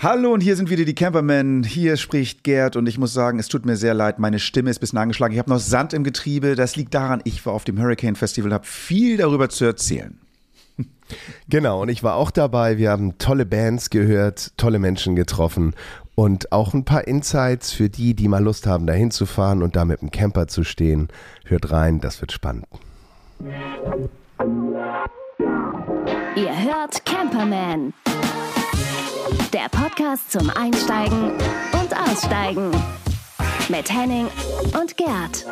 Hallo und hier sind wieder die Campermen. Hier spricht Gerd und ich muss sagen, es tut mir sehr leid, meine Stimme ist ein bisschen angeschlagen. Ich habe noch Sand im Getriebe. Das liegt daran, ich war auf dem Hurricane Festival, habe viel darüber zu erzählen. Genau, und ich war auch dabei. Wir haben tolle Bands gehört, tolle Menschen getroffen und auch ein paar Insights für die, die mal Lust haben, dahin zu fahren und da mit dem Camper zu stehen. Hört rein, das wird spannend. Ihr hört Camperman. Der Podcast zum Einsteigen und Aussteigen. Mit Henning und Gerd.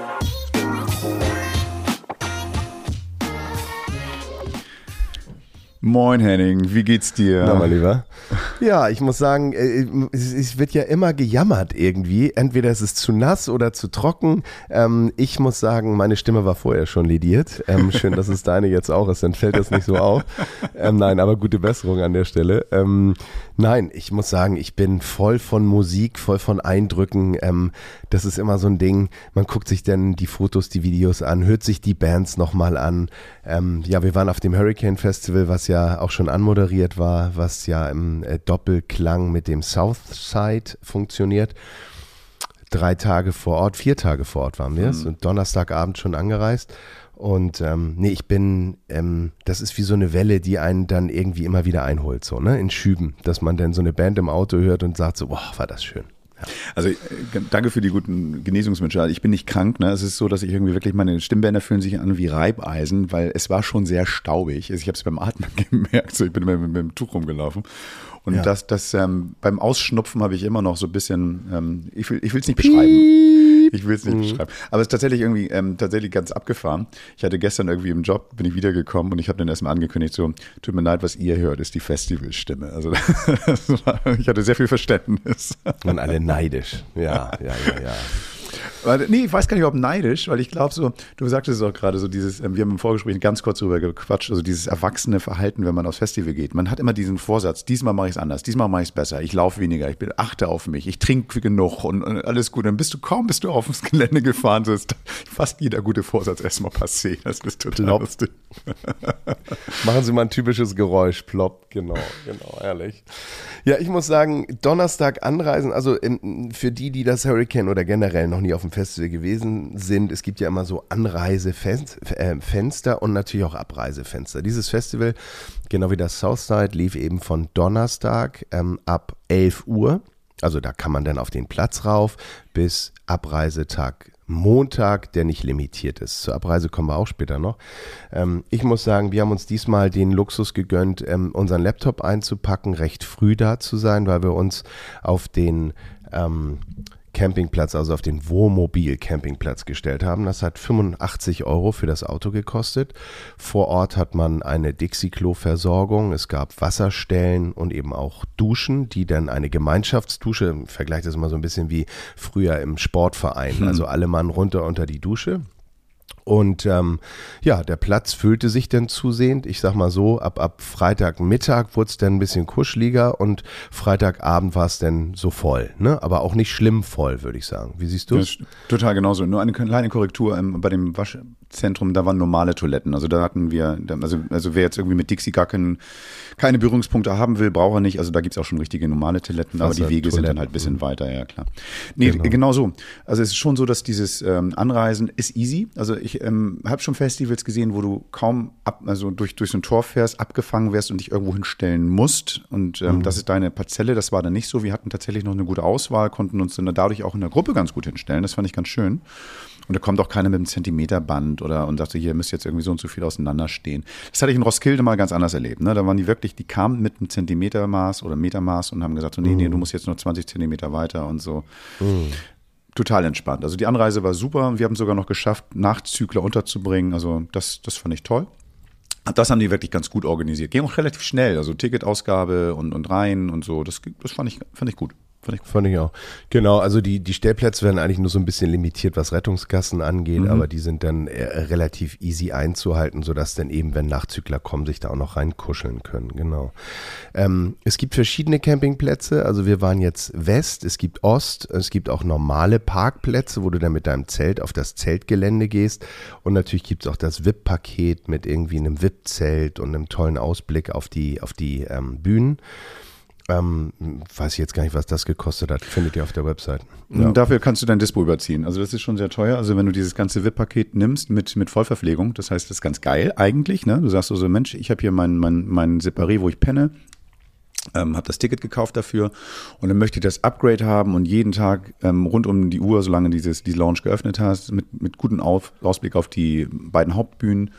Moin Henning, wie geht's dir? Na, mein Lieber. Ja, ich muss sagen, äh, es, wird ja immer gejammert irgendwie. Entweder ist es zu nass oder zu trocken. Ähm, ich muss sagen, meine Stimme war vorher schon lediert. Ähm, schön, dass es deine jetzt auch ist, dann fällt das nicht so auf. Ähm, nein, aber gute Besserung an der Stelle. Nein, ich muss sagen, ich bin voll von Musik, voll von Eindrücken. Das ist immer so ein Ding. Man guckt sich dann die Fotos, die Videos an, hört sich die Bands nochmal an. Ja, wir waren auf dem Hurricane Festival, was ja auch schon anmoderiert war, was ja im äh, Doppelklang mit dem Southside funktioniert. Drei Tage vor Ort, vier Tage vor Ort waren wir es mhm. und Donnerstagabend schon angereist. Und ähm, nee, ich bin, ähm, das ist wie so eine Welle, die einen dann irgendwie immer wieder einholt, so, ne? In Schüben, dass man dann so eine Band im Auto hört und sagt so, boah, war das schön. Also äh, danke für die guten Genesungswünsche. Also ich bin nicht krank. Ne? Es ist so, dass ich irgendwie wirklich meine Stimmbänder fühlen sich an wie Reibeisen, weil es war schon sehr staubig. Also ich habe es beim Atmen gemerkt. So, ich bin mit, mit, dem Tuch rumgelaufen. Und ja. das, das ähm, beim Ausschnupfen habe ich immer noch so ein bisschen, ähm, ich will es nicht beschreiben. Ich will es nicht mhm. beschreiben. Aber es ist tatsächlich irgendwie ähm, tatsächlich ganz abgefahren. Ich hatte gestern irgendwie im Job, bin ich wiedergekommen und ich habe dann erstmal angekündigt, so, tut mir leid, was ihr hört, ist die Festivalstimme. Also war, ich hatte sehr viel Verständnis. Und alle neidisch. Ja, ja, ja, ja. Nee, ich weiß gar nicht, ob neidisch, weil ich glaube so, du sagtest es auch gerade so dieses, ähm, wir haben im Vorgespräch ganz kurz drüber gequatscht, also dieses erwachsene Verhalten, wenn man aufs Festival geht. Man hat immer diesen Vorsatz, diesmal mache ich es anders, diesmal mache ich es besser, ich laufe weniger, ich achte auf mich, ich trinke genug und, und, alles gut. Dann bist du kaum, bist du auf das Gelände gefahren, so ist fast jeder gute Vorsatz erstmal passé. Das ist total Plop. lustig. Machen Sie mal ein typisches Geräusch, plopp, genau, genau, ehrlich. Ja, ich muss sagen, Donnerstag anreisen, also in, für die, die das Hurricane oder generell noch nie auf dem Festival gewesen sind, es gibt ja immer so Anreisefenster äh, und natürlich auch Abreisefenster. Dieses Festival, genau wie das Southside, lief eben von Donnerstag ähm, ab 11 Uhr. Also da kann man dann auf den Platz rauf bis Abreisetag Montag, der nicht limitiert ist. Zur Abreise kommen wir auch später noch. Ähm, ich muss sagen, wir haben uns diesmal den Luxus gegönnt, ähm, unseren Laptop einzupacken, recht früh da zu sein, weil wir uns auf den ähm, Campingplatz, also auf den Wohnmobil-Campingplatz gestellt haben. Das hat 85 Euro für das Auto gekostet. Vor Ort hat man eine Dixie-Klo-Versorgung. Es gab Wasserstellen und eben auch Duschen, die dann eine Gemeinschaftsdusche, vergleicht das immer so ein bisschen wie früher im Sportverein. Hm. Also alle Mann runter unter die Dusche. Und ähm, ja, der Platz füllte sich dann zusehend. Ich sag mal so, ab, ab Freitagmittag wurde es dann ein bisschen kuscheliger und Freitagabend war es dann so voll. Ne? Aber auch nicht schlimm voll, würde ich sagen. Wie siehst du es? Total genauso. Nur eine kleine Korrektur ähm, bei dem Waschzentrum, da waren normale Toiletten. Also da hatten wir, also, also wer jetzt irgendwie mit Dixie gar keinen, keine Berührungspunkte haben will, braucht er nicht. Also da gibt es auch schon richtige normale Toiletten, aber die Wege Toiletten. sind dann halt ein bisschen mhm. weiter, ja klar. Nee, genau. genau so. Also es ist schon so, dass dieses ähm, Anreisen ist easy. Also ich ähm, habe schon Festivals gesehen, wo du kaum ab, also durch, durch so ein Tor fährst, abgefangen wirst und dich irgendwo hinstellen musst. Und ähm, mhm. das ist deine Parzelle. Das war dann nicht so. Wir hatten tatsächlich noch eine gute Auswahl, konnten uns dann dadurch auch in der Gruppe ganz gut hinstellen. Das fand ich ganz schön. Und da kommt auch keiner mit einem Zentimeterband oder und sagte, hier müsst jetzt irgendwie so und so viel auseinanderstehen. Das hatte ich in Roskilde mal ganz anders erlebt. Ne? Da waren die wirklich, die kamen mit einem Zentimetermaß oder Metermaß und haben gesagt, so, nee, nee, du mhm. musst jetzt nur 20 Zentimeter weiter und so. Mhm total entspannt. Also die Anreise war super. Wir haben es sogar noch geschafft, Nachtzügler unterzubringen. Also das, das fand ich toll. Das haben die wirklich ganz gut organisiert. Ging auch relativ schnell. Also Ticketausgabe und, und rein und so. Das, das fand, ich, fand ich gut. Fand ich, Fand ich auch. Genau, also die, die Stellplätze werden eigentlich nur so ein bisschen limitiert, was Rettungsgassen angeht, mhm. aber die sind dann äh, relativ easy einzuhalten, sodass dann eben, wenn Nachzügler kommen, sich da auch noch reinkuscheln können. Genau. Ähm, es gibt verschiedene Campingplätze, also wir waren jetzt West, es gibt Ost, es gibt auch normale Parkplätze, wo du dann mit deinem Zelt auf das Zeltgelände gehst und natürlich gibt es auch das VIP-Paket mit irgendwie einem VIP-Zelt und einem tollen Ausblick auf die, auf die ähm, Bühnen. Ähm, weiß ich jetzt gar nicht, was das gekostet hat. Findet ihr auf der Website. Ja. Dafür kannst du dein Dispo überziehen. Also das ist schon sehr teuer. Also wenn du dieses ganze VIP-Paket nimmst mit, mit Vollverpflegung, das heißt, das ist ganz geil eigentlich. Ne? Du sagst so, so Mensch, ich habe hier mein, mein, mein Separé, wo ich penne. Ähm, habe das Ticket gekauft dafür und dann möchte ich das Upgrade haben und jeden Tag ähm, rund um die Uhr, solange dieses, die Lounge geöffnet hast, mit, mit gutem Auf, Ausblick auf die beiden Hauptbühnen,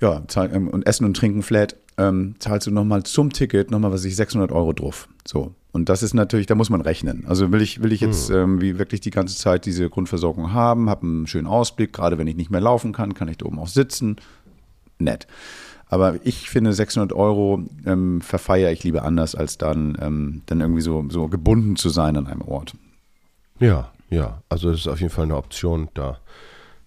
ja, zahl, ähm, und Essen und Trinken flat, ähm, zahlst du nochmal zum Ticket nochmal, was ich, 600 Euro drauf. So. Und das ist natürlich, da muss man rechnen. Also will ich, will ich jetzt Hm. ähm, wie wirklich die ganze Zeit diese Grundversorgung haben, habe einen schönen Ausblick, gerade wenn ich nicht mehr laufen kann, kann ich da oben auch sitzen. Nett. Aber ich finde 600 Euro ähm, verfeiere ich lieber anders, als dann, ähm, dann irgendwie so, so gebunden zu sein an einem Ort. Ja, ja. Also das ist auf jeden Fall eine Option. Da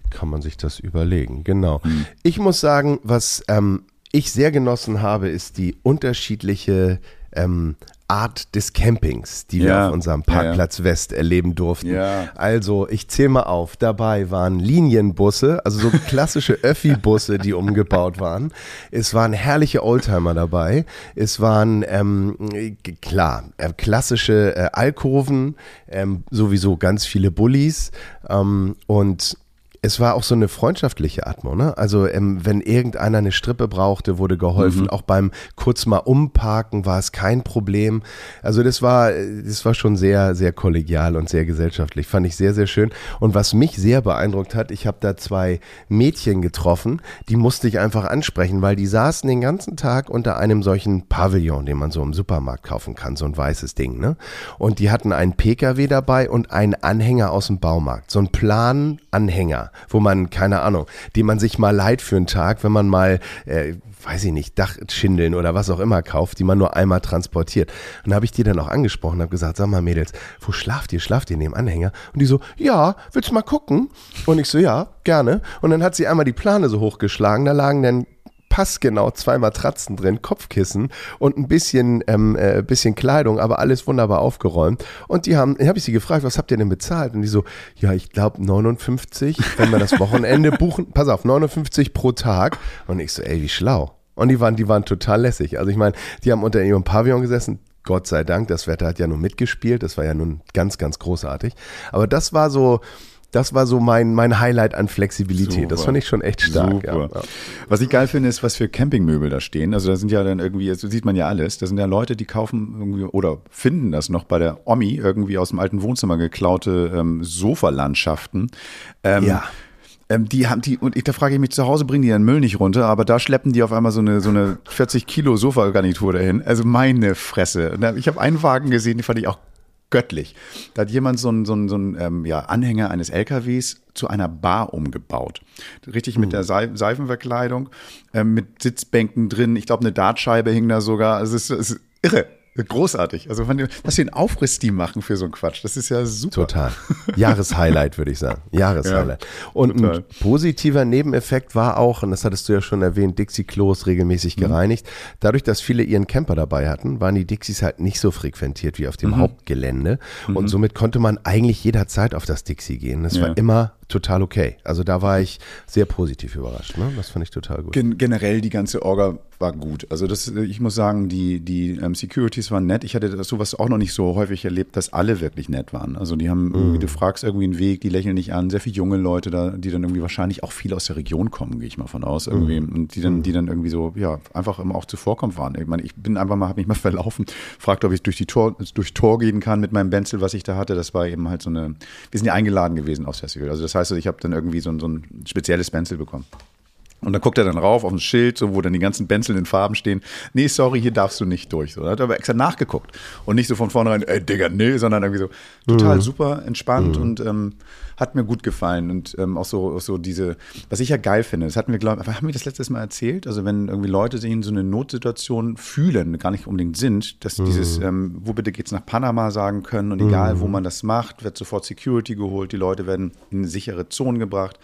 kann man sich das überlegen. Genau. Ich muss sagen, was ähm, ich sehr genossen habe, ist die unterschiedliche ähm, Art des Campings, die wir Ja, auf unserem ja, ja. Parkplatz West erleben durften. Ja. Also, ich zähle mal auf. Dabei waren Linienbusse, also so klassische Öffi-Busse, die umgebaut waren. Es waren herrliche Oldtimer dabei. Es waren, ähm, klar, äh, klassische äh, Alkoven, ähm, sowieso ganz viele Bullis ähm, und es war auch so eine freundschaftliche Atmo, ne? Also ähm, wenn irgendeiner eine Strippe brauchte, wurde geholfen. Auch beim kurz mal umparken war es kein Problem. Also das war, das war schon sehr, sehr kollegial und sehr gesellschaftlich. Fand ich sehr, sehr schön. Und was mich sehr beeindruckt hat, ich habe da zwei Mädchen getroffen, die musste ich einfach ansprechen, weil die saßen den ganzen Tag unter einem solchen Pavillon, den man so im Supermarkt kaufen kann, so ein weißes Ding, ne? Und die hatten einen Pkw dabei und einen Anhänger aus dem Baumarkt, so einen Plan-Anhänger, wo man, keine Ahnung, den man sich mal leiht für einen Tag, wenn man mal, äh, weiß ich nicht, Dachschindeln oder was auch immer kauft, die man nur einmal transportiert. Und da habe ich die dann auch angesprochen, habe gesagt, sag mal Mädels, wo schlaft ihr? Schlaft ihr neben Anhänger? Und die so, ja, willst du mal gucken? Und ich so, ja, gerne. Und dann hat sie einmal die Plane so hochgeschlagen, da lagen dann passgenau zwei Matratzen drin, Kopfkissen und ein bisschen, ähm, äh, bisschen Kleidung, aber alles wunderbar aufgeräumt. Und die haben, habe ich sie gefragt, was habt ihr denn bezahlt? Und die so, ja, ich glaube 59, wenn wir das Wochenende buchen. Pass auf, 59 pro Tag. Und ich so, ey, wie schlau. Und die waren, die waren total lässig. Also ich meine, die haben unter ihrem Pavillon gesessen. Gott sei Dank, das Wetter hat ja nun mitgespielt. Das war ja nun ganz, ganz großartig. Aber das war so, das war so mein, mein Highlight an Flexibilität. Das Super. fand ich schon echt stark. Ja, ja. Was ich geil finde, ist, was für Campingmöbel da stehen. Also da sind ja dann irgendwie, das sieht man ja alles. Da sind ja Leute, die kaufen irgendwie oder finden das noch bei der Omi irgendwie aus dem alten Wohnzimmer geklaute ähm, Sofalandschaften. Ähm, Ja. Ähm, die haben die, und ich, da frage ich mich, zu Hause bringen die ihren Müll nicht runter, aber da schleppen die auf einmal so eine, so eine 40 Kilo Sofagarnitur dahin. Also meine Fresse. Ich habe einen Wagen gesehen, den fand ich auch göttlich. Da hat jemand so einen, so einen, so einen ähm, ja, Anhänger eines LKWs zu einer Bar umgebaut. Richtig mit der Seif Seifenverkleidung, ähm, mit Sitzbänken drin. Ich glaube, eine Dartscheibe hing da sogar. Es ist, es ist irre. Großartig. Also, was für einen Aufriss die machen für so einen Quatsch. Das ist ja super. Total. Jahreshighlight, würde ich sagen. Jahreshighlight. und total. ein positiver Nebeneffekt war auch, und das hattest du ja schon erwähnt, Dixie-Klos regelmäßig Mhm. gereinigt. Dadurch, dass viele ihren Camper dabei hatten, waren die Dixies halt nicht so frequentiert wie auf dem Mhm. Hauptgelände. Und somit konnte man eigentlich jederzeit auf das Dixie gehen. Das Ja. war immer total okay. Also da war ich sehr positiv überrascht. Ne? Das fand ich total gut. Gen generell die ganze Orga war gut. Also das, ich muss sagen, die, die ähm, Securities waren nett. Ich hatte das sowas auch noch nicht so häufig erlebt, dass alle wirklich nett waren. Also die haben irgendwie, du fragst irgendwie einen Weg, die lächeln nicht an. Sehr viele junge Leute da, die dann irgendwie wahrscheinlich auch viel aus der Region kommen, gehe ich mal von aus. Irgendwie. Und die dann, die dann irgendwie so, ja, einfach immer auch zuvorkommen waren. Ich meine, ich bin einfach mal, habe mich mal verlaufen, fragt, ob ich durch die Tor, durch Tor gehen kann mit meinem Benzel, was ich da hatte. Das war eben halt so eine, wir sind ja eingeladen gewesen aufs Festival. Also das heißt, ich habe dann irgendwie so ein, so ein spezielles Benzel bekommen. Und dann guckt er dann rauf auf ein Schild, so, wo dann die ganzen Benzeln in Farben stehen. Nee, sorry, hier darfst du nicht durch. So, da hat er aber extra nachgeguckt. Und nicht so von vornherein, ey, Digga, nee, sondern irgendwie so total super entspannt und ähm, hat mir gut gefallen. Und ähm, auch so, auch so diese, was ich ja geil finde, das hatten wir, glaube ich, haben wir das letztes Mal erzählt? Also, wenn irgendwie Leute sich in so eine Notsituation fühlen, gar nicht unbedingt sind, dass dieses, ähm, wo bitte geht's nach Panama sagen können und egal, wo man das macht, wird sofort Security geholt, die Leute werden in sichere Zonen gebracht.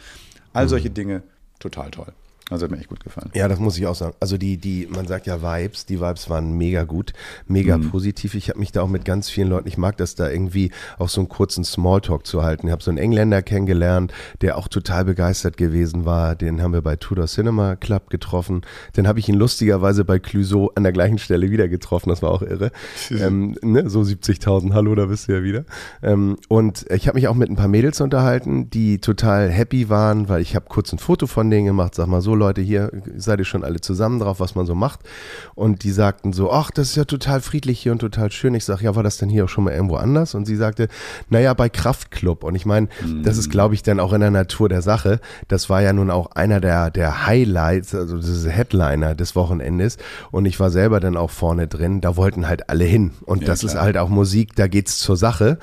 All solche Dinge, total toll. Also hat mir echt gut gefallen. Ja, das muss ich auch sagen. Also die, die, man sagt ja Vibes, die Vibes waren mega gut, mega Mhm. positiv. Ich habe mich da auch mit ganz vielen Leuten, ich mag das da irgendwie auch so einen kurzen Smalltalk zu halten. Ich habe so einen Engländer kennengelernt, der auch total begeistert gewesen war. Den haben wir bei Tudor Cinema Club getroffen. Dann habe ich ihn lustigerweise bei Clouseau an der gleichen Stelle wieder getroffen. Das war auch irre. ähm, ne? So 70.000, hallo, da bist du ja wieder. Ähm, und ich habe mich auch mit ein paar Mädels unterhalten, die total happy waren, weil ich habe kurz ein Foto von denen gemacht. Sag mal so, Leute, hier seid ihr schon alle zusammen drauf, was man so macht. Und die sagten so, ach, das ist ja total friedlich hier und total schön. Ich sage, ja, war das denn hier auch schon mal irgendwo anders? Und sie sagte, naja, bei Kraftclub. Und ich meine, das ist, glaube ich, dann auch in der Natur der Sache. Das war ja nun auch einer der, der Highlights, also diese Headliner des Wochenendes. Und ich war selber dann auch vorne drin. Da wollten halt alle hin. Und Ja, das ist klar. halt auch Musik, da geht's zur Sache.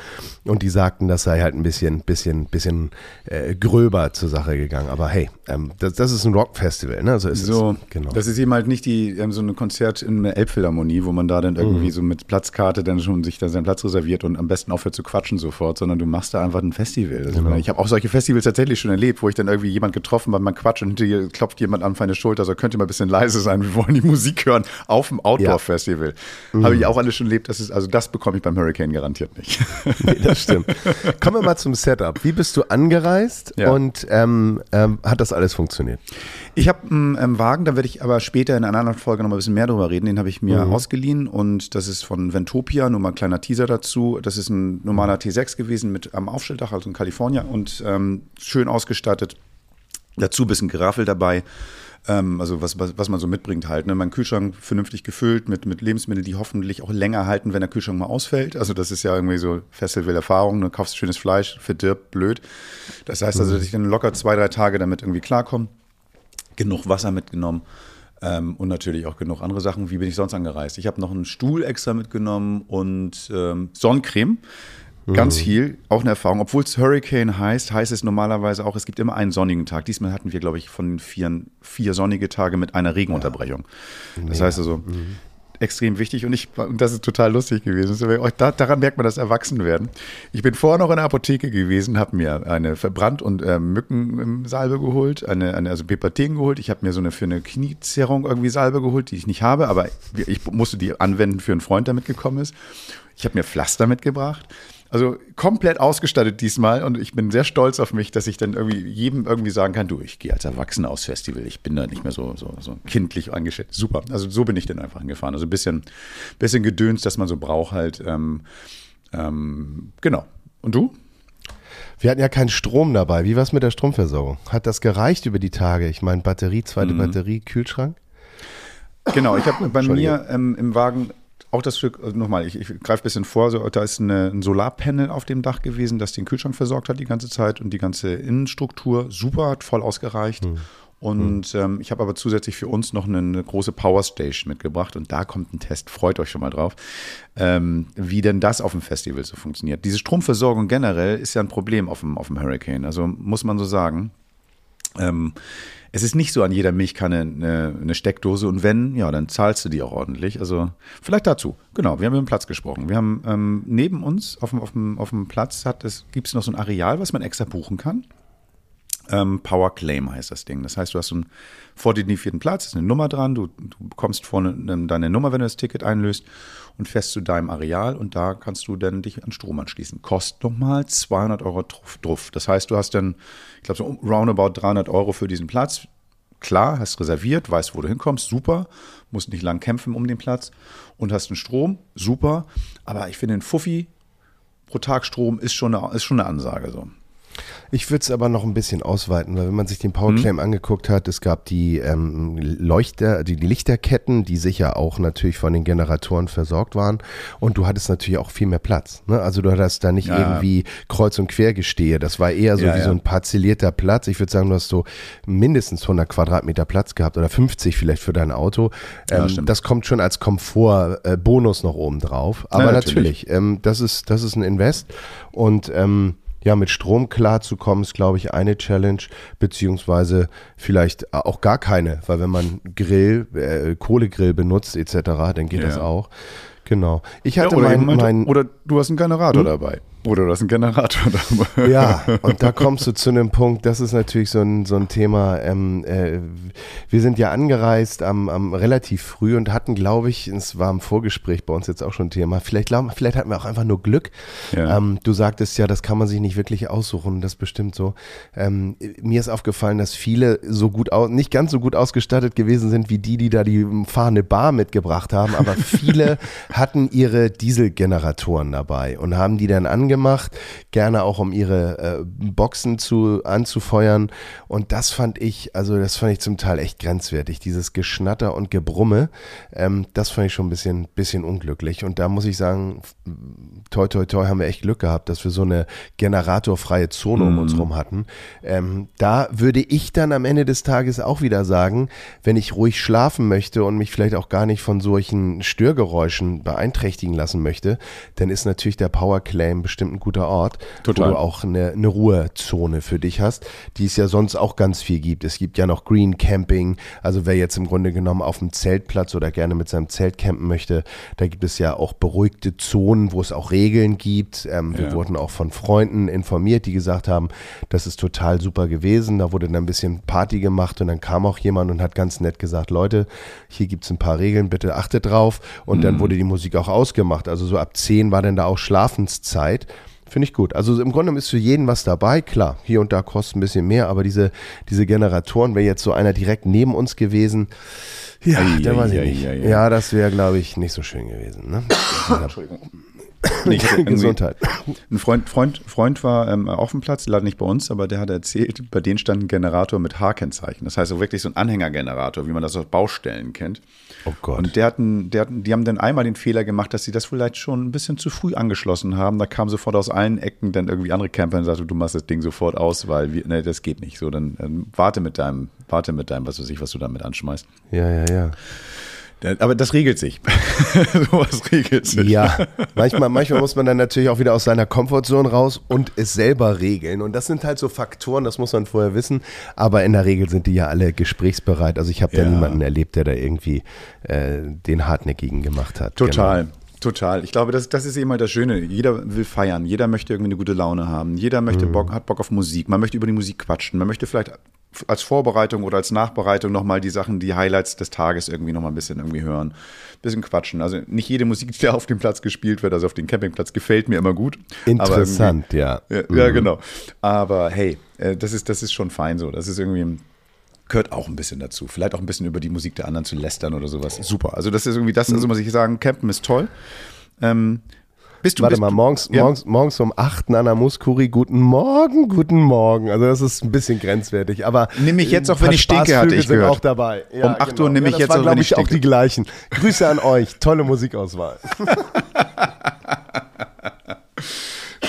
Und die sagten, das sei halt ein bisschen, bisschen, bisschen äh, gröber zur Sache gegangen. Aber hey, ähm, das, das ist ein Rockfestival, ne? So ist So, es. Genau. das ist eben halt nicht die, ähm, so ein Konzert in der Elbphilharmonie, wo man da dann irgendwie Mhm. so mit Platzkarte dann schon sich da seinen Platz reserviert und am besten aufhört zu quatschen sofort, sondern du machst da einfach ein Festival. Also Genau. Ich habe auch solche Festivals tatsächlich schon erlebt, wo ich dann irgendwie jemand getroffen habe, man quatscht und hinter dir klopft jemand an meine Schulter, so könnt ihr mal ein bisschen leise sein, wir wollen die Musik hören auf dem Outdoor-Festival. Mhm. Habe ich auch alles schon erlebt, das ist, also das bekomme ich beim Hurricane garantiert nicht. Nee, das stimmt. Kommen wir mal zum Setup. Wie bist du angereist Ja. und ähm, ähm, hat das alles funktioniert? Ich habe einen Wagen, da werde ich aber später in einer anderen Folge noch mal ein bisschen mehr drüber reden. Den habe ich mir ausgeliehen und das ist von Ventopia, nur mal ein kleiner Teaser dazu. Das ist ein normaler T6 gewesen mit am Aufstelldach, also in California und ähm, schön ausgestattet. Dazu ein bisschen Geraffel dabei. Ähm, also was, was, was man so mitbringt halt. Ne? Mein Kühlschrank vernünftig gefüllt mit, mit Lebensmitteln, die hoffentlich auch länger halten, wenn der Kühlschrank mal ausfällt. Also das ist ja irgendwie so Festival-Erfahrung. Du kaufst schönes Fleisch, verdirbt, blöd. Das heißt also, dass ich dann locker zwei, drei Tage damit irgendwie klarkomme genug Wasser mitgenommen ähm, und natürlich auch genug andere Sachen. Wie bin ich sonst angereist? Ich habe noch einen Stuhl extra mitgenommen und ähm, Sonnencreme. Ganz viel, auch eine Erfahrung. Obwohl es Hurricane heißt, heißt es normalerweise auch, es gibt immer einen sonnigen Tag. Diesmal hatten wir, glaube ich, von den vier, vier sonnige Tage mit einer Regenunterbrechung. Das heißt also, extrem wichtig und ich, und das ist total lustig gewesen. Euch Da, daran merkt man das Erwachsenwerden. Ich bin vorher noch in der Apotheke gewesen, habe mir eine Verbrannt- und äh, Mückensalbe geholt, eine, eine also Pepathen geholt. Ich habe mir so eine für eine Kniezerrung irgendwie Salbe geholt, die ich nicht habe, aber ich musste die anwenden für einen Freund, der mitgekommen ist. Ich habe mir Pflaster mitgebracht. Also komplett ausgestattet diesmal und ich bin sehr stolz auf mich, dass ich dann irgendwie jedem irgendwie sagen kann, du, ich gehe als Erwachsener aufs Festival, ich bin da nicht mehr so, so, so kindlich angestellt. Super, also so bin ich dann einfach hingefahren. Also ein bisschen, bisschen Gedöns, dass man so braucht halt. Ähm, ähm, genau. Und du? Wir hatten ja keinen Strom dabei. Wie war es mit der Stromversorgung? Hat das gereicht über die Tage? Ich meine, Batterie, zweite Batterie, Kühlschrank? Genau, ich habe bei mir ähm, im Wagen auch das Stück, also nochmal, ich, ich greife ein bisschen vor, so, da ist eine, ein Solarpanel auf dem Dach gewesen, das den Kühlschrank versorgt hat die ganze Zeit und die ganze Innenstruktur super, hat voll ausgereicht. Und ähm, ich habe aber zusätzlich für uns noch eine, eine große Powerstation mitgebracht und da kommt ein Test, freut euch schon mal drauf, ähm, wie denn das auf dem Festival so funktioniert. Diese Stromversorgung generell ist ja ein Problem auf dem, auf dem Hurricane, also muss man so sagen. Ähm, es ist nicht so an jeder Milchkanne eine, eine Steckdose und wenn, ja, dann zahlst du die auch ordentlich. Also vielleicht dazu. Genau, wir haben über den Platz gesprochen. Wir haben ähm, neben uns auf dem, auf dem, auf dem Platz hat es, gibt es noch so ein Areal, was man extra buchen kann. Ähm, Power Claim heißt das Ding. Das heißt, du hast so einen vordefinierten Platz, ist eine Nummer dran, du, du bekommst vorne ähm, deine Nummer, wenn du das Ticket einlöst und fährst zu deinem Areal und da kannst du dann dich an Strom anschließen. Kostet nochmal 200 Euro drauf. Das heißt, du hast dann, ich glaube, so roundabout 300 Euro für diesen Platz. Klar, hast reserviert, weißt, wo du hinkommst, super, musst nicht lang kämpfen um den Platz und hast einen Strom, super. Aber ich finde, ein Fuffi pro Tag Strom ist schon eine, ist schon eine Ansage so. Ich würde es aber noch ein bisschen ausweiten, weil wenn man sich den Mhm. Powerclaim angeguckt hat, es gab die ähm, Leuchter, die, die Lichterketten, die sicher auch natürlich von den Generatoren versorgt waren und du hattest natürlich auch viel mehr Platz. Ne? Also du hattest da nicht Ja. irgendwie kreuz und quer gestehe. Das war eher so Ja, wie ja. so ein parzellierter Platz. Ich würde sagen, du hast so mindestens 100 Quadratmeter Platz gehabt oder 50 vielleicht für dein Auto. Ähm, das kommt schon als Komfort-Bonus noch oben drauf. Aber natürlich, natürlich. ähm, das, ist, das ist ein Invest und ähm, ja, mit Strom klarzukommen, ist, glaube ich, eine Challenge, beziehungsweise vielleicht auch gar keine, weil wenn man Grill, äh, Kohlegrill benutzt etc., dann geht Ja. das auch. Genau. Ich Ja, hatte oder, mein, mein oder du hast einen Generator dabei. Oder du hast einen Generator dabei. Ja, und da kommst du zu einem Punkt, das ist natürlich so ein, so ein Thema. Ähm, äh, wir sind ja angereist am, am relativ früh und hatten, glaube ich, es war im Vorgespräch bei uns jetzt auch schon Thema, vielleicht, glaub, vielleicht hatten wir auch einfach nur Glück. Ja. Ähm, du sagtest ja, das kann man sich nicht wirklich aussuchen, das bestimmt so. Ähm, mir ist aufgefallen, dass viele so gut aus, nicht ganz so gut ausgestattet gewesen sind wie die, die da die fahrende Bar mitgebracht haben, aber viele hatten ihre Dieselgeneratoren dabei und haben die dann angebracht gemacht, gerne auch um ihre äh, Boxen zu, anzufeuern. Und das fand ich, also das fand ich zum Teil echt grenzwertig, dieses Geschnatter und Gebrumme. Ähm, das fand ich schon ein bisschen, bisschen unglücklich. Und da muss ich sagen, toi, toi, toi, haben wir echt Glück gehabt, dass wir so eine generatorfreie Zone um uns mhm. rum hatten. Ähm, da würde ich dann am Ende des Tages auch wieder sagen, wenn ich ruhig schlafen möchte und mich vielleicht auch gar nicht von solchen Störgeräuschen beeinträchtigen lassen möchte, dann ist natürlich der Power Claim bestimmt bestimmt ein guter Ort, Total. wo du auch eine, eine Ruhezone für dich hast, die es ja sonst auch ganz viel gibt. Es gibt ja noch Green Camping, also wer jetzt im Grunde genommen auf dem Zeltplatz oder gerne mit seinem Zelt campen möchte, da gibt es ja auch beruhigte Zonen, wo es auch Regeln gibt. Ähm, wir ja. wurden auch von Freunden informiert, die gesagt haben, das ist total super gewesen. Da wurde dann ein bisschen Party gemacht und dann kam auch jemand und hat ganz nett gesagt, Leute, hier gibt es ein paar Regeln, bitte achtet drauf. Und mhm. dann wurde die Musik auch ausgemacht. Also so ab 10 war dann da auch Schlafenszeit. Finde ich gut. Also im Grunde ist für jeden was dabei. Klar, hier und da kostet ein bisschen mehr, aber diese, diese Generatoren, wäre jetzt so einer direkt neben uns gewesen, ja, ei, der weiß ich nicht. Ei, ei, ja, das wäre, glaube ich, nicht so schön gewesen. Ne? Entschuldigung. Nicht, Gesundheit. Ein Freund, Freund, Freund war ähm, auf dem Platz, leider nicht bei uns, aber der hat erzählt, bei denen stand ein Generator mit H-Kennzeichen. Das heißt so wirklich so ein Anhängergenerator, wie man das auf Baustellen kennt. Oh Gott. Und der hatten, der hatten, die haben dann einmal den Fehler gemacht, dass sie das vielleicht schon ein bisschen zu früh angeschlossen haben. Da kam sofort aus allen Ecken dann irgendwie andere Camper und sagte, du machst das Ding sofort aus, weil wir, ne, das geht nicht. So, dann ähm, warte mit deinem, warte mit deinem, was weiß ich, was du damit anschmeißt. Ja, ja, ja. Aber das regelt sich. Sowas regelt sich. Ja, manchmal, manchmal muss man dann natürlich auch wieder aus seiner Komfortzone raus und es selber regeln. Und das sind halt so Faktoren, das muss man vorher wissen. Aber in der Regel sind die ja alle gesprächsbereit. Also ich habe ja. da niemanden erlebt, der da irgendwie äh, den Hartnäckigen gemacht hat. Total. Genau. Total. Ich glaube, das, das ist immer das Schöne. Jeder will feiern. Jeder möchte irgendwie eine gute Laune haben. Jeder möchte mhm. Bock, hat Bock auf Musik. Man möchte über die Musik quatschen. Man möchte vielleicht als Vorbereitung oder als Nachbereitung nochmal die Sachen, die Highlights des Tages irgendwie nochmal ein bisschen irgendwie hören. Bisschen quatschen. Also nicht jede Musik, die auf dem Platz gespielt wird, also auf dem Campingplatz, gefällt mir immer gut. Interessant, ja. Ja, mhm. ja, genau. Aber hey, äh, das ist, das ist schon fein so. Das ist irgendwie gehört auch ein bisschen dazu. Vielleicht auch ein bisschen über die Musik der anderen zu lästern oder sowas. Super. Also das ist irgendwie das, also muss ich sagen, Campen ist toll. Ähm, bist du, Warte bist mal, morgens, ja? morgens, morgens um 8 an der Muskuri, guten Morgen, guten Morgen. Also das ist ein bisschen grenzwertig, aber Nimm mich jetzt auch, wenn ich stinke, hatte ich gehört. auch dabei. Ja, um 8 genau. Uhr nehme ich ja, jetzt auch, wenn ich stinke. auch die gleichen. Grüße an euch, tolle Musikauswahl.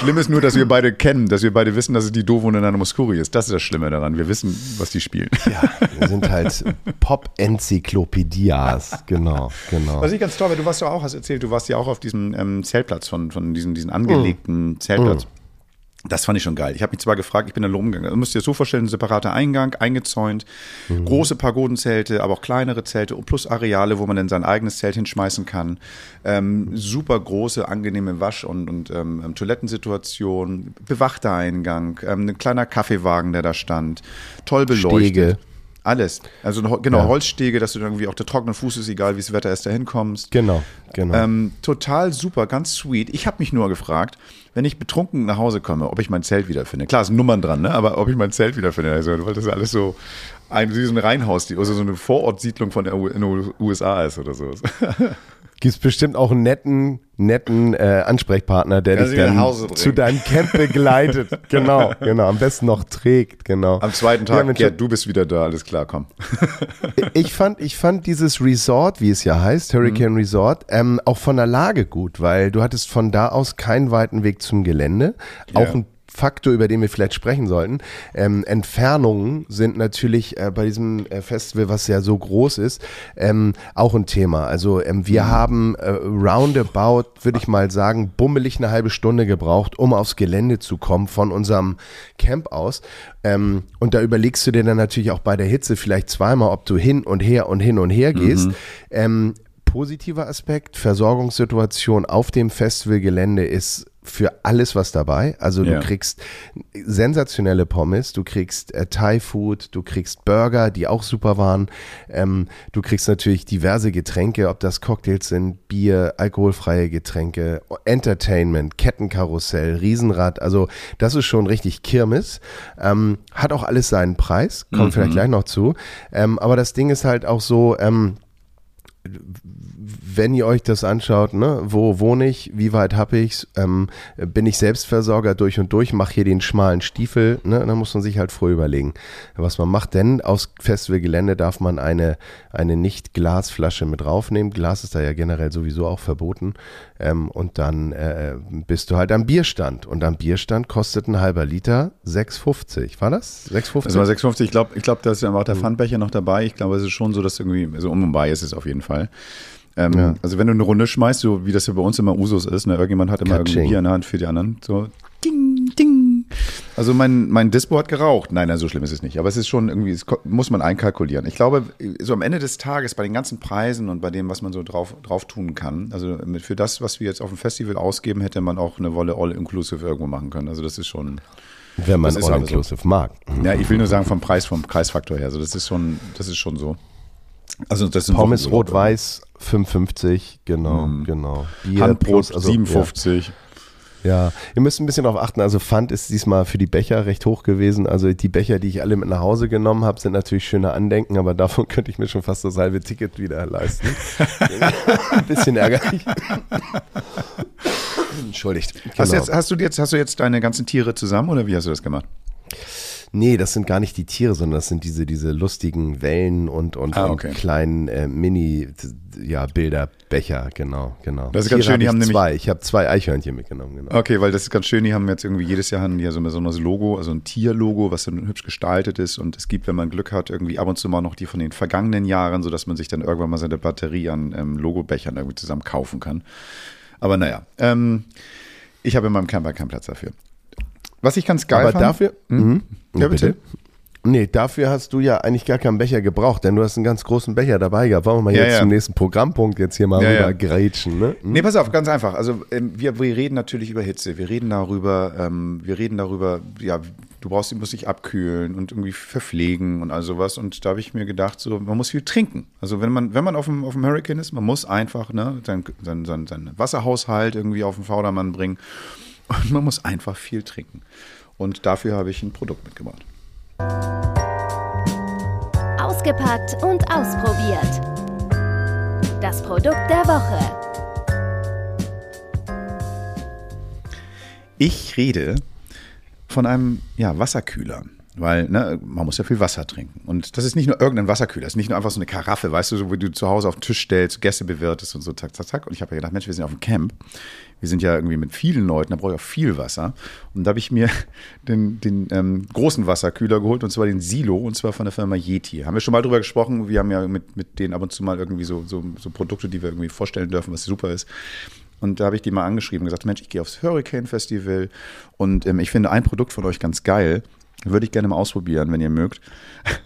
Schlimm ist nur, dass wir beide kennen, dass wir beide wissen, dass es die Dovo und Muskuri ist. Das ist das Schlimme daran. Wir wissen, was die spielen. Ja, wir sind halt Pop-Enzyklopädias. Genau, genau. Was ich ganz toll, weil du warst ja auch, hast erzählt, du warst ja auch auf diesem ähm, Zeltplatz von, von diesem, diesen angelegten mm. Zeltplatz. Mm. Das fand ich schon geil. Ich habe mich zwar gefragt, ich bin dann rumgegangen. Du musst dir das so vorstellen, ein separater Eingang, eingezäunt, mhm. große Pagodenzelte, aber auch kleinere Zelte plus Areale, wo man dann sein eigenes Zelt hinschmeißen kann. Ähm, super große, angenehme Wasch- und, und ähm, ähm Toilettensituation, bewachter Eingang, ähm, ein kleiner Kaffeewagen, der da stand, toll beleuchtet. Stege. Alles. Also genau, ja. Holzstege, dass du dann irgendwie auch der trockene Fuß ist, egal wie das Wetter ist, da hinkommst. Genau, genau. Ähm, total super, ganz sweet. Ich habe mich nur gefragt, wenn ich betrunken nach Hause komme, ob ich mein Zelt wiederfinde. Klar, es sind Nummern dran, ne? aber ob ich mein Zelt wiederfinde. Also, weil das alles so ein, wie so ein Reihenhaus, also so eine Vorortsiedlung von der USA ist oder so. Gibt es bestimmt auch einen netten, netten äh, Ansprechpartner, der dich dann zu deinem Camp begleitet. genau, genau. Am besten noch trägt, genau. Am zweiten Tag, ja, Gerd, du bist wieder da, alles klar, komm. ich, fand, ich fand dieses Resort, wie es ja heißt, Hurricane mhm. Resort, ähm, auch von der Lage gut, weil du hattest von da aus keinen weiten Weg zum Gelände. Ja. Auch ein Faktor, über den wir vielleicht sprechen sollten. Ähm, Entfernungen sind natürlich äh, bei diesem äh, Festival, was ja so groß ist, ähm, auch ein Thema. Also ähm, wir mhm. haben äh, roundabout, würde ich mal sagen, bummelig eine halbe Stunde gebraucht, um aufs Gelände zu kommen von unserem Camp aus. Ähm, und da überlegst du dir dann natürlich auch bei der Hitze vielleicht zweimal, ob du hin und her und hin und her gehst. Mhm. Positiver Aspekt. Versorgungssituation auf dem Festivalgelände ist für alles was dabei. Also Ja. du kriegst sensationelle Pommes, du kriegst äh, Thai Food, du kriegst Burger, die auch super waren. Ähm, du kriegst natürlich diverse Getränke, ob das Cocktails sind, Bier, alkoholfreie Getränke, Entertainment, Kettenkarussell, Riesenrad. Also das ist schon richtig Kirmes. Ähm, hat auch alles seinen Preis, kommt vielleicht gleich noch zu. Ähm, aber das Ding ist halt auch so, ähm, wenn ihr euch das anschaut, ne, wo wohne ich, wie weit habe ich's, ähm, bin ich Selbstversorger durch und durch, mache hier den schmalen Stiefel, ne, dann muss man sich halt vorher überlegen, was man macht, denn aus Festivalgelände darf man eine, eine Nicht-Glasflasche mit raufnehmen, Glas ist da ja generell sowieso auch verboten ähm, und dann äh, bist du halt am Bierstand und am Bierstand kostet ein halber Liter 6,50, war das? 6,50? Das war 6,50. Ich glaube, ich glaub, da ist ja auch der Pfandbecher noch dabei. Ich glaube, es ist schon so, dass irgendwie, also um und bei ist es auf jeden Fall. Ähm, Ja. Also wenn du eine Runde schmeißt, so wie das ja bei uns immer Usus ist, ne, irgendjemand hat immer irgendwie. Bier in der Hand für die anderen, so ding, ding. Also mein, mein Dispo hat geraucht. Nein, nein, so schlimm ist es nicht. Aber es ist schon irgendwie, es muss man einkalkulieren. Ich glaube, so am Ende des Tages bei den ganzen Preisen und bei dem, was man so drauf, drauf tun kann, also für das, was wir jetzt auf dem Festival ausgeben, hätte man auch eine Wolle All-Inclusive irgendwo machen können. Also das ist schon, wenn man All-Inclusive mag. ja, ich will nur sagen vom Preis, vom Preisfaktor her. Also das ist schon, das ist schon so. Also das sind Pommes rot-weiß 5,50, genau, genau. Bier Handbrot plus- also, 57. Ja. ja, ihr müsst ein bisschen darauf achten. Also Pfand ist diesmal für die Becher recht hoch gewesen. Also die Becher, die ich alle mit nach Hause genommen habe, sind natürlich schöne Andenken, aber davon könnte ich mir schon fast das halbe Ticket wieder leisten. ein bisschen ärgerlich. Entschuldigt. Hast, Genau. jetzt, hast, du jetzt, hast du jetzt deine ganzen Tiere zusammen oder wie hast du das gemacht? Nee, das sind gar nicht die Tiere, sondern das sind diese, diese lustigen Wellen und, und, Ah, und okay. kleinen äh, Mini, ja, genau, genau. Das ist ganz Tiere schön, die hab haben ich nämlich- zwei. Ich habe zwei Eichhörnchen mitgenommen, genau. Okay, weil das ist ganz schön, die haben jetzt irgendwie jedes Jahr haben die ja so ein besonderes Logo, also ein Tierlogo, was dann hübsch gestaltet ist und es gibt, wenn man Glück hat, irgendwie ab und zu mal noch die von den vergangenen Jahren, sodass man sich dann irgendwann mal seine Batterie an ähm, Logobechern irgendwie zusammen kaufen kann. Aber naja, ähm, ich habe in meinem Camper keinen Platz dafür. Was ich ganz geil Aber fand, dafür, mhm. Ja, bitte. Nee, dafür hast du ja eigentlich gar keinen Becher gebraucht, denn du hast einen ganz großen Becher dabei gehabt. Wollen wir mal Ja, jetzt ja. zum nächsten Programmpunkt jetzt hier mal Ja, rüber ja. grätschen, ne? Nee, pass auf, ganz einfach. Also ähm, wir, wir reden natürlich über Hitze. Wir reden darüber, ähm, wir reden darüber, ja, du brauchst, du musst dich abkühlen und irgendwie verpflegen und all sowas. Und da habe ich mir gedacht, so, man muss viel trinken. Also wenn man, wenn man auf dem, auf dem Hurricane ist, man muss einfach ne, sein, sein, sein, seinen Wasserhaushalt irgendwie auf den Vordermann bringen. Und man muss einfach viel trinken. Und dafür habe ich ein Produkt mitgebracht. Ausgepackt und ausprobiert. Das Produkt der Woche. Ich rede von einem ja, Wasserkühler. Weil ne, man muss ja viel Wasser trinken. Und das ist nicht nur irgendein Wasserkühler, das ist nicht nur einfach so eine Karaffe, weißt du, so, wo du zu Hause auf den Tisch stellst, Gäste bewirtest und so, zack, zack, zack. Und ich habe ja gedacht, Mensch, wir sind auf dem Camp. Wir sind ja irgendwie mit vielen Leuten, da brauche ich auch viel Wasser. Und da habe ich mir den, den ähm, großen Wasserkühler geholt, und zwar den Silo, und zwar von der Firma Yeti. Haben wir schon mal drüber gesprochen. Wir haben ja mit, mit denen ab und zu mal irgendwie so, so, so Produkte, die wir irgendwie vorstellen dürfen, was super ist. Und da habe ich die mal angeschrieben und gesagt, Mensch, ich gehe aufs Hurricane Festival und ähm, ich finde ein Produkt von euch ganz geil. Würde ich gerne mal ausprobieren, wenn ihr mögt.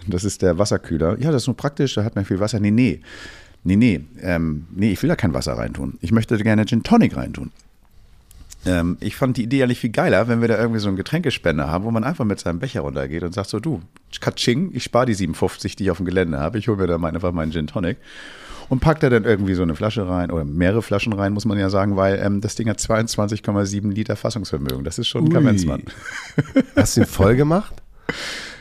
Das ist der Wasserkühler. Ja, das ist nur praktisch, da hat man viel Wasser. Nee, nee. Nee, nee. Ähm, nee, ich will da kein Wasser reintun. Ich möchte gerne Gin Tonic reintun. Ähm, ich fand die Idee eigentlich viel geiler, wenn wir da irgendwie so einen Getränkespender haben, wo man einfach mit seinem Becher runtergeht und sagt so, du, Katsching, ich spare die 57, die ich auf dem Gelände habe. Ich hole mir da einfach meinen Gin Tonic und packt da dann irgendwie so eine Flasche rein oder mehrere Flaschen rein, muss man ja sagen, weil ähm, das Ding hat 22,7 Liter Fassungsvermögen. Das ist schon ein Ui. Kavenzmann. Hast du ihn voll gemacht?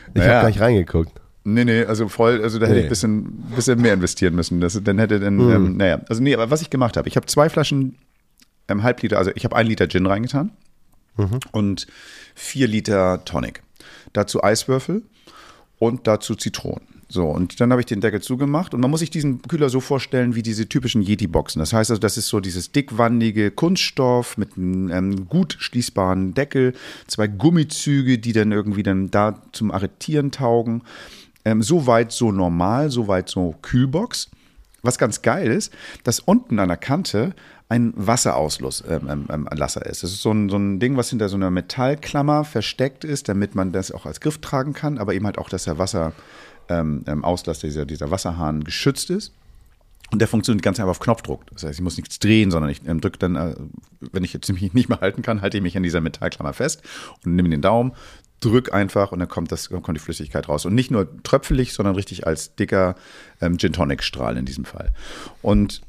Ich Naja. habe gar nicht reingeguckt. Nee, nee, also voll, also da hätte ich Nee. ein bisschen, bisschen mehr investieren müssen. Das, dann hätte dann, ähm, naja, also nee, aber was ich gemacht habe, ich habe zwei Flaschen ähm, halb Liter, also ich habe ein Liter Gin reingetan und vier Liter Tonic. Dazu Eiswürfel und dazu Zitronen. So, und dann habe ich den Deckel zugemacht und man muss sich diesen Kühler so vorstellen wie diese typischen Yeti-Boxen. Das heißt also, das ist so dieses dickwandige Kunststoff mit einem ähm, gut schließbaren Deckel, zwei Gummizüge, die dann irgendwie dann da zum Arretieren taugen. Ähm, so weit so normal, so weit so Kühlbox. Was ganz geil ist, dass unten an der Kante ein Wasserauslasser ähm, ähm, Lasser ist. Das ist so ein, so ein Ding, was hinter so einer Metallklammer versteckt ist, damit man das auch als Griff tragen kann, aber eben halt auch, dass der Wasser, ähm, ähm, Auslass, dieser, dieser Wasserhahn geschützt ist. Und der funktioniert ganz einfach auf Knopfdruck. Das heißt, ich muss nichts drehen, sondern ich ähm, drücke dann, äh, wenn ich jetzt mich nicht mehr halten kann, halte ich mich an dieser Metallklammer fest und nehme den Daumen, drück einfach und dann kommt, das, kommt die Flüssigkeit raus. Und nicht nur tröpfelig, sondern richtig als dicker ähm, Gin Tonic Strahl in diesem Fall. Und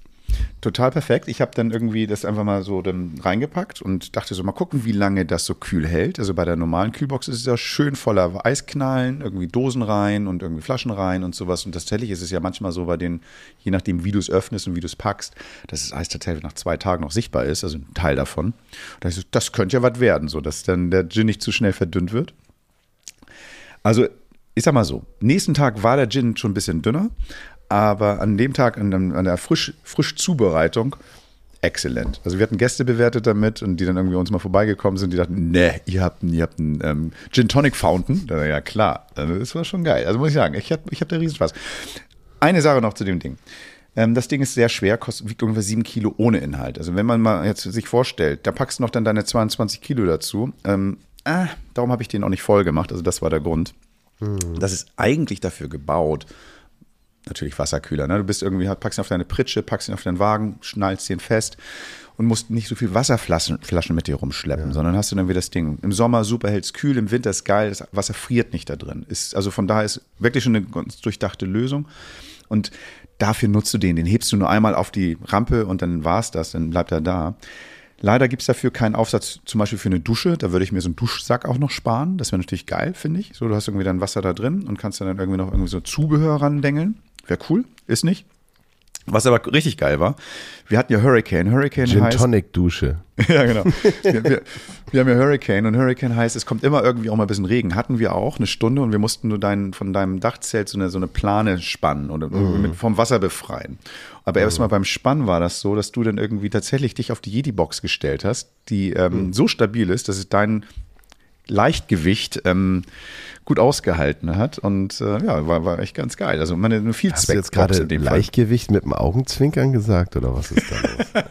Total perfekt. Ich habe dann irgendwie das einfach mal so dann reingepackt und dachte so, mal gucken, wie lange das so kühl hält. Also bei der normalen Kühlbox ist es ja schön voller Eisknallen, irgendwie Dosen rein und irgendwie Flaschen rein und sowas. Und tatsächlich ist es ja manchmal so bei den, je nachdem, wie du es öffnest und wie du es packst, dass das Eis tatsächlich nach zwei Tagen noch sichtbar ist, also ein Teil davon. Da so, das könnte ja was werden, so dass dann der Gin nicht zu schnell verdünnt wird. Also ich sag mal so, nächsten Tag war der Gin schon ein bisschen dünner, aber an dem Tag, an, an der Frisch, Frischzubereitung, exzellent. Also wir hatten Gäste bewertet damit und die dann irgendwie uns mal vorbeigekommen sind, die dachten, ne, ihr habt einen, ihr habt einen ähm, Gin Tonic Fountain. Ja klar, das war schon geil. Also muss ich sagen, ich habe ich hab da riesen Spaß. Eine Sache noch zu dem Ding. Ähm, das Ding ist sehr schwer, kostet, wiegt ungefähr sieben Kilo ohne Inhalt. Also wenn man mal jetzt sich vorstellt, da packst du noch dann deine 22 Kilo dazu. Ähm, ah, darum habe ich den auch nicht voll gemacht. Also das war der Grund. Hm. Das ist eigentlich dafür gebaut, natürlich Wasserkühler. Ne? Du bist irgendwie, packst ihn auf deine Pritsche, packst ihn auf deinen Wagen, schnallst ihn fest und musst nicht so viel Wasserflaschen Flaschen mit dir rumschleppen, ja. sondern hast du dann wieder das Ding. Im Sommer super hält's kühl, im Winter ist geil, das Wasser friert nicht da drin. Ist, also von daher ist wirklich schon eine ganz durchdachte Lösung. Und dafür nutzt du den. Den hebst du nur einmal auf die Rampe und dann war's das, dann bleibt er da. Leider gibt es dafür keinen Aufsatz, zum Beispiel für eine Dusche. Da würde ich mir so einen Duschsack auch noch sparen. Das wäre natürlich geil, finde ich. So, du hast irgendwie dann Wasser da drin und kannst dann irgendwie noch irgendwie so Zubehör randengeln. Wäre cool, ist nicht. Was aber richtig geil war, wir hatten ja Hurricane. Hurricane Gin heißt. Tonic Dusche. ja, genau. Wir, wir, wir, haben ja Hurricane und Hurricane heißt, es kommt immer irgendwie auch mal ein bisschen Regen. Hatten wir auch eine Stunde und wir mussten nur dein, von deinem Dachzelt so eine, so eine Plane spannen oder mm. mit, vom Wasser befreien. Aber mm. erstmal beim Spannen war das so, dass du dann irgendwie tatsächlich dich auf die Jedi-Box gestellt hast, die ähm, mm. so stabil ist, dass es dein Leichtgewicht ähm, gut ausgehalten hat und äh, ja, war, war echt ganz geil. Also meine eine viel Hast du jetzt gerade Leichtgewicht mit dem Augenzwinkern gesagt oder was ist da los?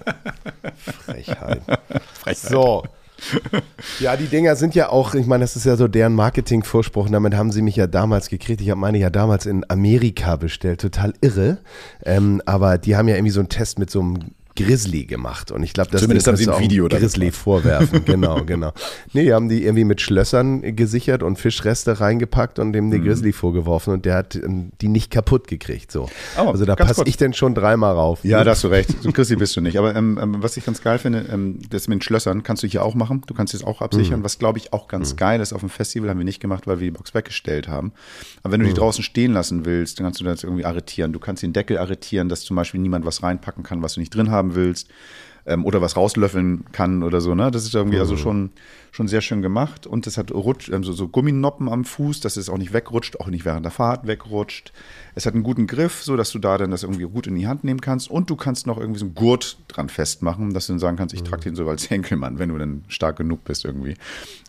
Frechheit. Frechheit. So. Ja, die Dinger sind ja auch, ich meine, das ist ja so deren Marketing-Vorspruch. Damit haben sie mich ja damals gekriegt. Ich habe meine ja damals in Amerika bestellt. Total irre. Ähm, aber die haben ja irgendwie so einen Test mit so einem Grizzly gemacht. Und ich glaube, das Zumindest haben sie ein Video Grizzly vorwerfen. genau, genau. Nee, die haben die irgendwie mit Schlössern gesichert und Fischreste reingepackt und dem den mhm. Grizzly vorgeworfen und der hat ähm, die nicht kaputt gekriegt. So. Oh, also da passe ich denn schon dreimal rauf. Ja, da hast du recht. So Grizzly bist du nicht. Aber ähm, ähm, was ich ganz geil finde, ähm, das mit den Schlössern kannst du hier auch machen. Du kannst es auch absichern. Mhm. Was glaube ich auch ganz mhm. geil ist auf dem Festival, haben wir nicht gemacht, weil wir die Box weggestellt haben. Aber wenn du die mhm. draußen stehen lassen willst, dann kannst du das irgendwie arretieren. Du kannst den Deckel arretieren, dass zum Beispiel niemand was reinpacken kann, was du nicht drin haben willst ähm, oder was rauslöffeln kann oder so. Ne? Das ist irgendwie also mhm. also schon, schon sehr schön gemacht. Und es hat Rutsch, ähm, so, so Gumminoppen am Fuß, dass es auch nicht wegrutscht, auch nicht während der Fahrt wegrutscht. Es hat einen guten Griff, so dass du da dann das irgendwie gut in die Hand nehmen kannst. Und du kannst noch irgendwie so einen Gurt dran festmachen, dass du dann sagen kannst, ich trage mhm. den so als Henkelmann, wenn du dann stark genug bist irgendwie.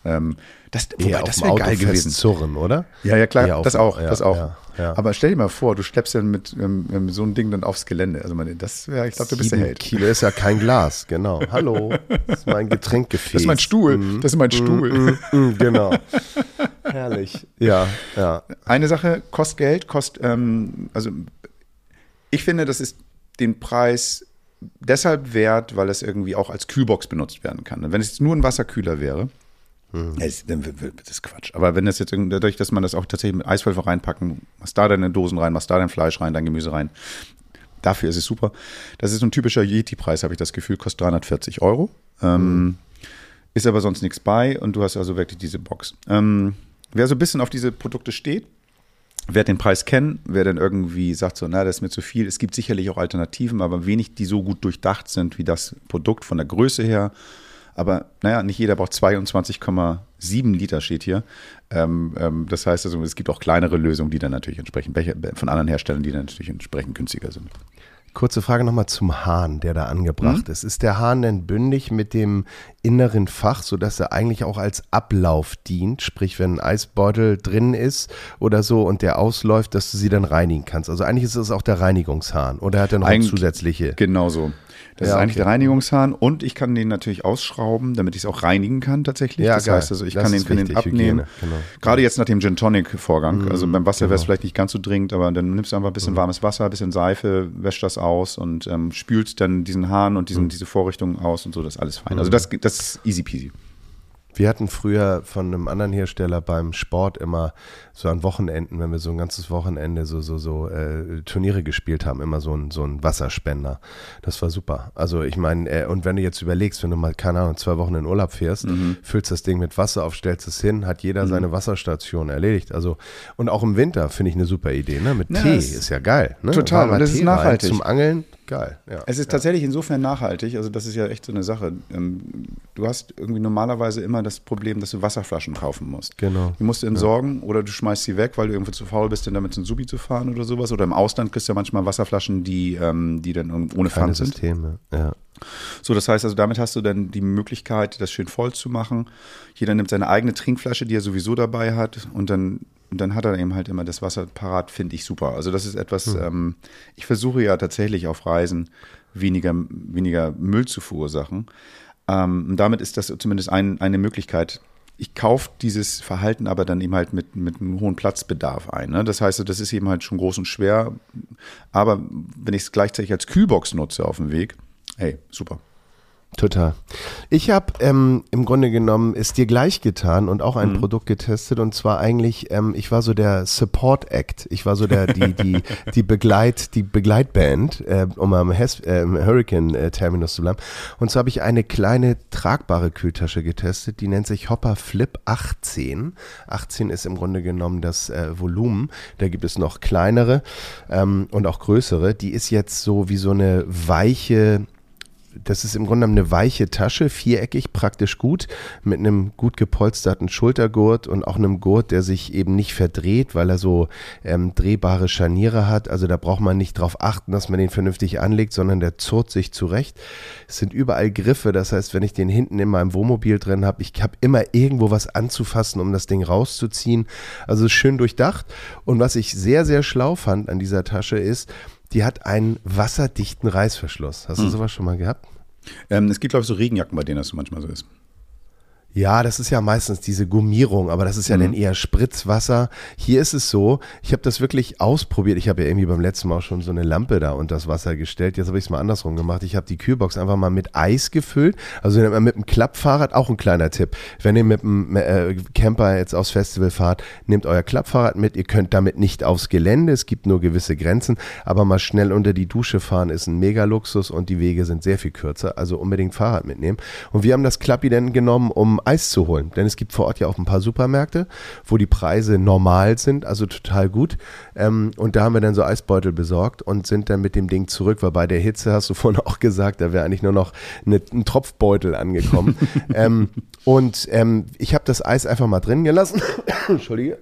Ähm, das, wobei, das wäre geil gewesen. Zurren, oder? Ja, ja, klar, das auch, ja, das auch. Ja, ja. Aber stell dir mal vor, du schleppst ja mit, ähm, mit so einem Ding dann aufs Gelände. Also meine, das wäre, ich glaube, du bist der Held. Kilo ist ja kein Glas, genau. Hallo, das ist mein Getränkgefäß. Das ist mein Stuhl, mm, das ist mein Stuhl. Mm, mm, mm, genau. Herrlich. Ja, ja. Eine Sache kostet Geld, kostet, ähm, also ich finde, das ist den Preis deshalb wert, weil es irgendwie auch als Kühlbox benutzt werden kann. Wenn es jetzt nur ein Wasserkühler wäre, hm. Das ist Quatsch. Aber wenn das jetzt dadurch, dass man das auch tatsächlich mit Eiswürfel reinpacken, machst da deine Dosen rein, machst da dein Fleisch rein, dein Gemüse rein. Dafür ist es super. Das ist so ein typischer Yeti-Preis, habe ich das Gefühl, kostet 340 Euro. Ähm, hm. Ist aber sonst nichts bei und du hast also wirklich diese Box. Ähm, wer so ein bisschen auf diese Produkte steht, wer den Preis kennt, wer dann irgendwie sagt, so, na, das ist mir zu viel. Es gibt sicherlich auch Alternativen, aber wenig, die so gut durchdacht sind wie das Produkt von der Größe her aber naja, nicht jeder braucht 22,7 Liter, steht hier. Ähm, ähm, das heißt also, es gibt auch kleinere Lösungen, die dann natürlich entsprechend von anderen Herstellern, die dann natürlich entsprechend günstiger sind. Kurze Frage nochmal zum Hahn, der da angebracht mhm. ist. Ist der Hahn denn bündig mit dem inneren Fach, sodass er eigentlich auch als Ablauf dient. Sprich, wenn ein Eisbeutel drin ist oder so und der ausläuft, dass du sie dann reinigen kannst. Also eigentlich ist es auch der Reinigungshahn oder hat er noch Eigentlich- zusätzliche? Genau so. Das Ja, ist eigentlich okay. der Reinigungshahn und ich kann den natürlich ausschrauben, damit ich es auch reinigen kann tatsächlich. Ja, das geil. heißt also, ich Das kann den, kann den abnehmen. Hygiene, genau. Gerade jetzt nach dem Gin Tonic Vorgang. also beim Wasser wäre es genau. vielleicht nicht ganz so dringend, aber dann nimmst du einfach ein bisschen warmes Wasser, ein bisschen Seife, wäscht das aus und ähm, spülst dann diesen Hahn und diesen, diese Vorrichtung aus und so, das ist alles fein. Also das, das ist easy peasy. Wir hatten früher von einem anderen Hersteller beim Sport immer so an Wochenenden, wenn wir so ein ganzes Wochenende so, so, so äh, Turniere gespielt haben, immer so ein, so ein Wasserspender. Das war super. Also ich meine, äh, und wenn du jetzt überlegst, wenn du mal, keine Ahnung, zwei Wochen in Urlaub fährst, Mhm. füllst das Ding mit Wasser auf, stellst es hin, hat jeder seine Wasserstation erledigt. Also, und auch im Winter finde ich eine super Idee, ne? Mit Ja, Tee ist ja geil. Ne? Total, Warmer und das ist Tee rein nachhaltig. Zum Angeln, geil. Ja. Es ist tatsächlich insofern nachhaltig, also das ist ja echt so eine Sache. Ähm, Du hast irgendwie normalerweise immer das Problem, dass du Wasserflaschen kaufen musst. Genau. Die musst du entsorgen oder du schmeißt sie weg, weil du irgendwo zu faul bist, denn damit zum Subi zu fahren oder sowas. Oder im Ausland kriegst du ja manchmal Wasserflaschen, die, ähm, die dann ohne Pfand sind. Systeme. Ja. So, das heißt also, damit hast du dann die Möglichkeit, das schön voll zu machen. Jeder nimmt seine eigene Trinkflasche, die er sowieso dabei hat, und dann, und dann hat er eben halt immer das Wasser parat, finde ich super. Also das ist etwas, ähm, ich versuche ja tatsächlich auf Reisen weniger, weniger Müll zu verursachen. Ähm, und damit ist das zumindest ein, eine Möglichkeit. Ich kaufe dieses Verhalten aber dann eben halt mit, mit einem hohen Platzbedarf ein. Ne? Das heißt, das ist eben halt schon groß und schwer. Aber wenn ich es gleichzeitig als Kühlbox nutze auf dem Weg, hey, super. Total. Ich habe ähm, im Grunde genommen es dir gleich getan und auch ein Produkt getestet und zwar eigentlich, ähm, ich war so der Support Act. Ich war so der die die die Begleit die Begleitband, äh, um am Hes äh, Hurricane äh, Terminus zu bleiben. Und so habe ich eine kleine tragbare Kühltasche getestet, die nennt sich Hopper Flip 18. 18 ist im Grunde genommen das äh, Volumen. Da gibt es noch kleinere ähm, und auch größere. Die ist jetzt so wie so eine weiche das ist im Grunde eine weiche Tasche, viereckig, praktisch gut, mit einem gut gepolsterten Schultergurt und auch einem Gurt, der sich eben nicht verdreht, weil er so ähm, drehbare Scharniere hat. Also da braucht man nicht drauf achten, dass man den vernünftig anlegt, sondern der zurrt sich zurecht. Es sind überall Griffe, das heißt, wenn ich den hinten in meinem Wohnmobil drin habe, ich habe immer irgendwo was anzufassen, um das Ding rauszuziehen. Also schön durchdacht. Und was ich sehr, sehr schlau fand an dieser Tasche ist, die hat einen wasserdichten Reißverschluss. Hast du sowas schon mal gehabt? Ähm, es gibt, glaube ich, so Regenjacken, bei denen das manchmal so ist. Ja, das ist ja meistens diese Gummierung, aber das ist ja dann eher Spritzwasser. Hier ist es so, ich habe das wirklich ausprobiert. Ich habe ja irgendwie beim letzten Mal auch schon so eine Lampe da unter das Wasser gestellt. Jetzt habe ich es mal andersrum gemacht. Ich habe die Kühlbox einfach mal mit Eis gefüllt. Also mit einem Klappfahrrad, auch ein kleiner Tipp. Wenn ihr mit einem äh, Camper jetzt aufs Festival fahrt, nehmt euer Klappfahrrad mit. Ihr könnt damit nicht aufs Gelände. Es gibt nur gewisse Grenzen. Aber mal schnell unter die Dusche fahren ist ein Mega-Luxus und die Wege sind sehr viel kürzer. Also unbedingt Fahrrad mitnehmen. Und wir haben das Klappi dann genommen, um Eis zu holen. Denn es gibt vor Ort ja auch ein paar Supermärkte, wo die Preise normal sind, also total gut. Ähm, und da haben wir dann so Eisbeutel besorgt und sind dann mit dem Ding zurück, weil bei der Hitze hast du vorhin auch gesagt, da wäre eigentlich nur noch eine, ein Tropfbeutel angekommen. ähm, und ähm, ich habe das Eis einfach mal drin gelassen. Entschuldige.